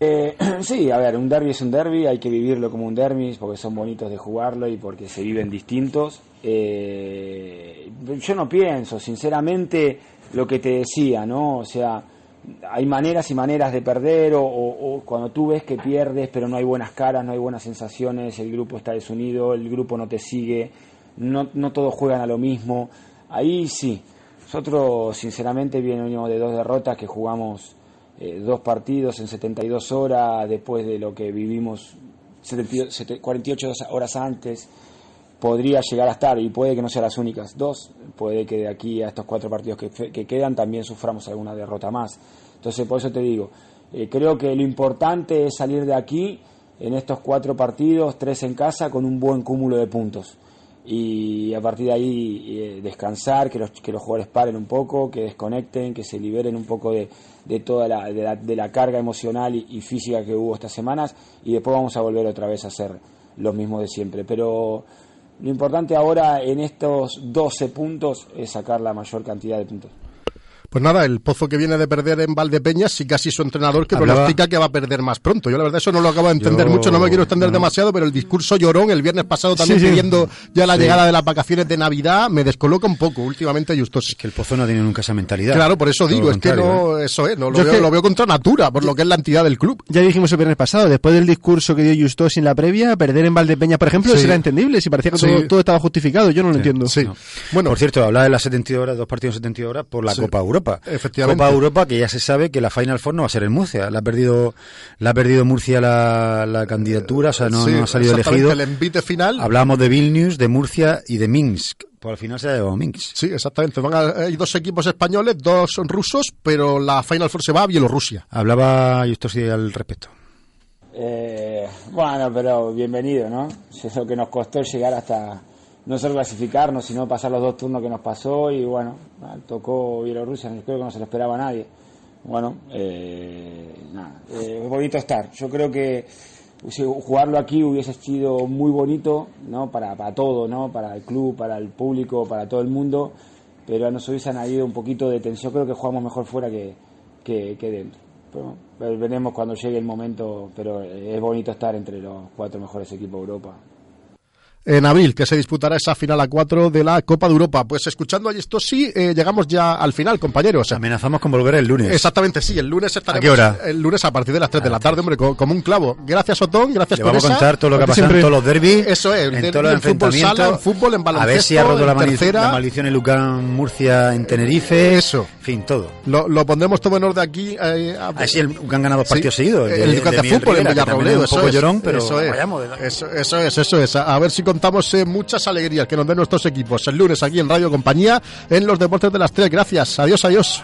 Eh, sí, a ver, un derby es un derby, hay que vivirlo como un derby porque son bonitos de jugarlo y porque se viven distintos. Eh, yo no pienso, sinceramente, lo que te decía, ¿no? O sea, hay maneras y maneras de perder o, o- o cuando tú ves que pierdes pero no hay buenas caras, no hay buenas sensaciones, el grupo está desunido, el grupo no te sigue, no, no todos juegan a lo mismo. Ahí sí. Nosotros, sinceramente, venimos de dos derrotas que jugamos eh, dos partidos en 72 horas después de lo que vivimos 72 sete- 48 horas antes. Podría llegar a estar, y puede que no sean las únicas dos, puede que de aquí a estos cuatro partidos que, que quedan también suframos alguna derrota más. Entonces, por eso te digo, eh, creo que lo importante es salir de aquí en estos cuatro partidos, tres en casa, con un buen cúmulo de puntos. Y a partir de ahí eh, descansar, que los, que los jugadores paren un poco, que desconecten, que se liberen un poco de, de toda la, de la, de la carga emocional y, y física que hubo estas semanas y después vamos a volver otra vez a hacer lo mismo de siempre. Pero Lo importante ahora en estos 12 puntos es sacar la mayor cantidad de puntos. Pues nada, el Pozo que viene de perder en Valdepeñas y casi su entrenador que Hablaba- pronostica que va a perder más pronto. Yo la verdad eso no lo acabo de entender Yo- mucho, no me quiero extender no. demasiado, pero el discurso llorón el viernes pasado también Sí, sí. pidiendo ya la Sí. llegada de las vacaciones de Navidad me descoloca un poco últimamente Justos. Que el Pozo no tiene nunca esa mentalidad. Claro, por eso digo, es que no, ¿eh? eso es, no, lo, es veo, que- lo veo contra natura, por lo que es la entidad del club. Ya dijimos el viernes pasado, después del discurso que dio Justos en la previa, perder en Valdepeña, por ejemplo, Sí. será entendible. Si parecía que Sí. todo, todo estaba justificado, yo no lo entiendo. Sí. Bueno, por cierto, hablaba de las 72 horas, dos partidos en 72 horas por la Sí. Copa Europa. Efectivamente. Copa Europa que ya se sabe que la Final Four no va a ser en Murcia. La ha perdido, la ha perdido Murcia la, la candidatura, o sea, no, Sí, no ha salido elegido. El envite final. Hablábamos de Vilnius, de Murcia y de Minsk. Pues al final se ha llevado Minsk. Sí, exactamente. Van a- hay dos equipos españoles, dos son rusos, pero la Final Four se va a Bielorrusia. Hablaba Justosi al respecto. Eh, bueno, pero bienvenido, ¿no? Es lo que nos costó llegar hasta no solo clasificarnos, sino pasar los dos turnos que nos pasó y bueno, tocó Bielorrusia, creo que no se lo esperaba a nadie. Bueno, eh, nada, eh, bonito estar. Yo creo que jugarlo aquí hubiese sido muy bonito, ¿no? Para, para todo, ¿no? Para el club, para el público, para todo el mundo, pero nos hubiesen añadido un poquito de tensión. Creo que jugamos mejor fuera que, que, que dentro. Pero, pero veremos cuando llegue el momento, pero es bonito estar entre los cuatro mejores equipos de Europa. En abril, que se disputará esa final a cuatro de la Copa de Europa. Pues escuchando a esto sí, eh, llegamos ya al final, compañeros. Amenazamos con volver el lunes. Exactamente, sí, el lunes estaremos. ¿A qué hora? El lunes a partir de las 3 de la tarde, hombre, co- como un clavo. Gracias, Otón, gracias Le por vamos a esa. contar todo lo que ha pasado en todos los derbis, Eso es, en derbi, todos los en fútbol sala, en fútbol, en A baloncesto, ver si ha roto la, tercera. la maldición en Lucán Murcia en Tenerife. Eso. En fin, todo. Lo, lo pondremos todo en orden aquí. Eh, a- Así el Lucán gana dos Sí, partidos seguidos. El, de- Lucas de de, fútbol en Rivera, Villarrobledo, es un poco eso es, llorón, pero eso es, vayamos, eso, eso es, eso es. A ver si contamos eh, muchas alegrías que nos den nuestros equipos el lunes aquí en Radio Compañía en los Deportes de las Tres. Gracias, adiós, adiós.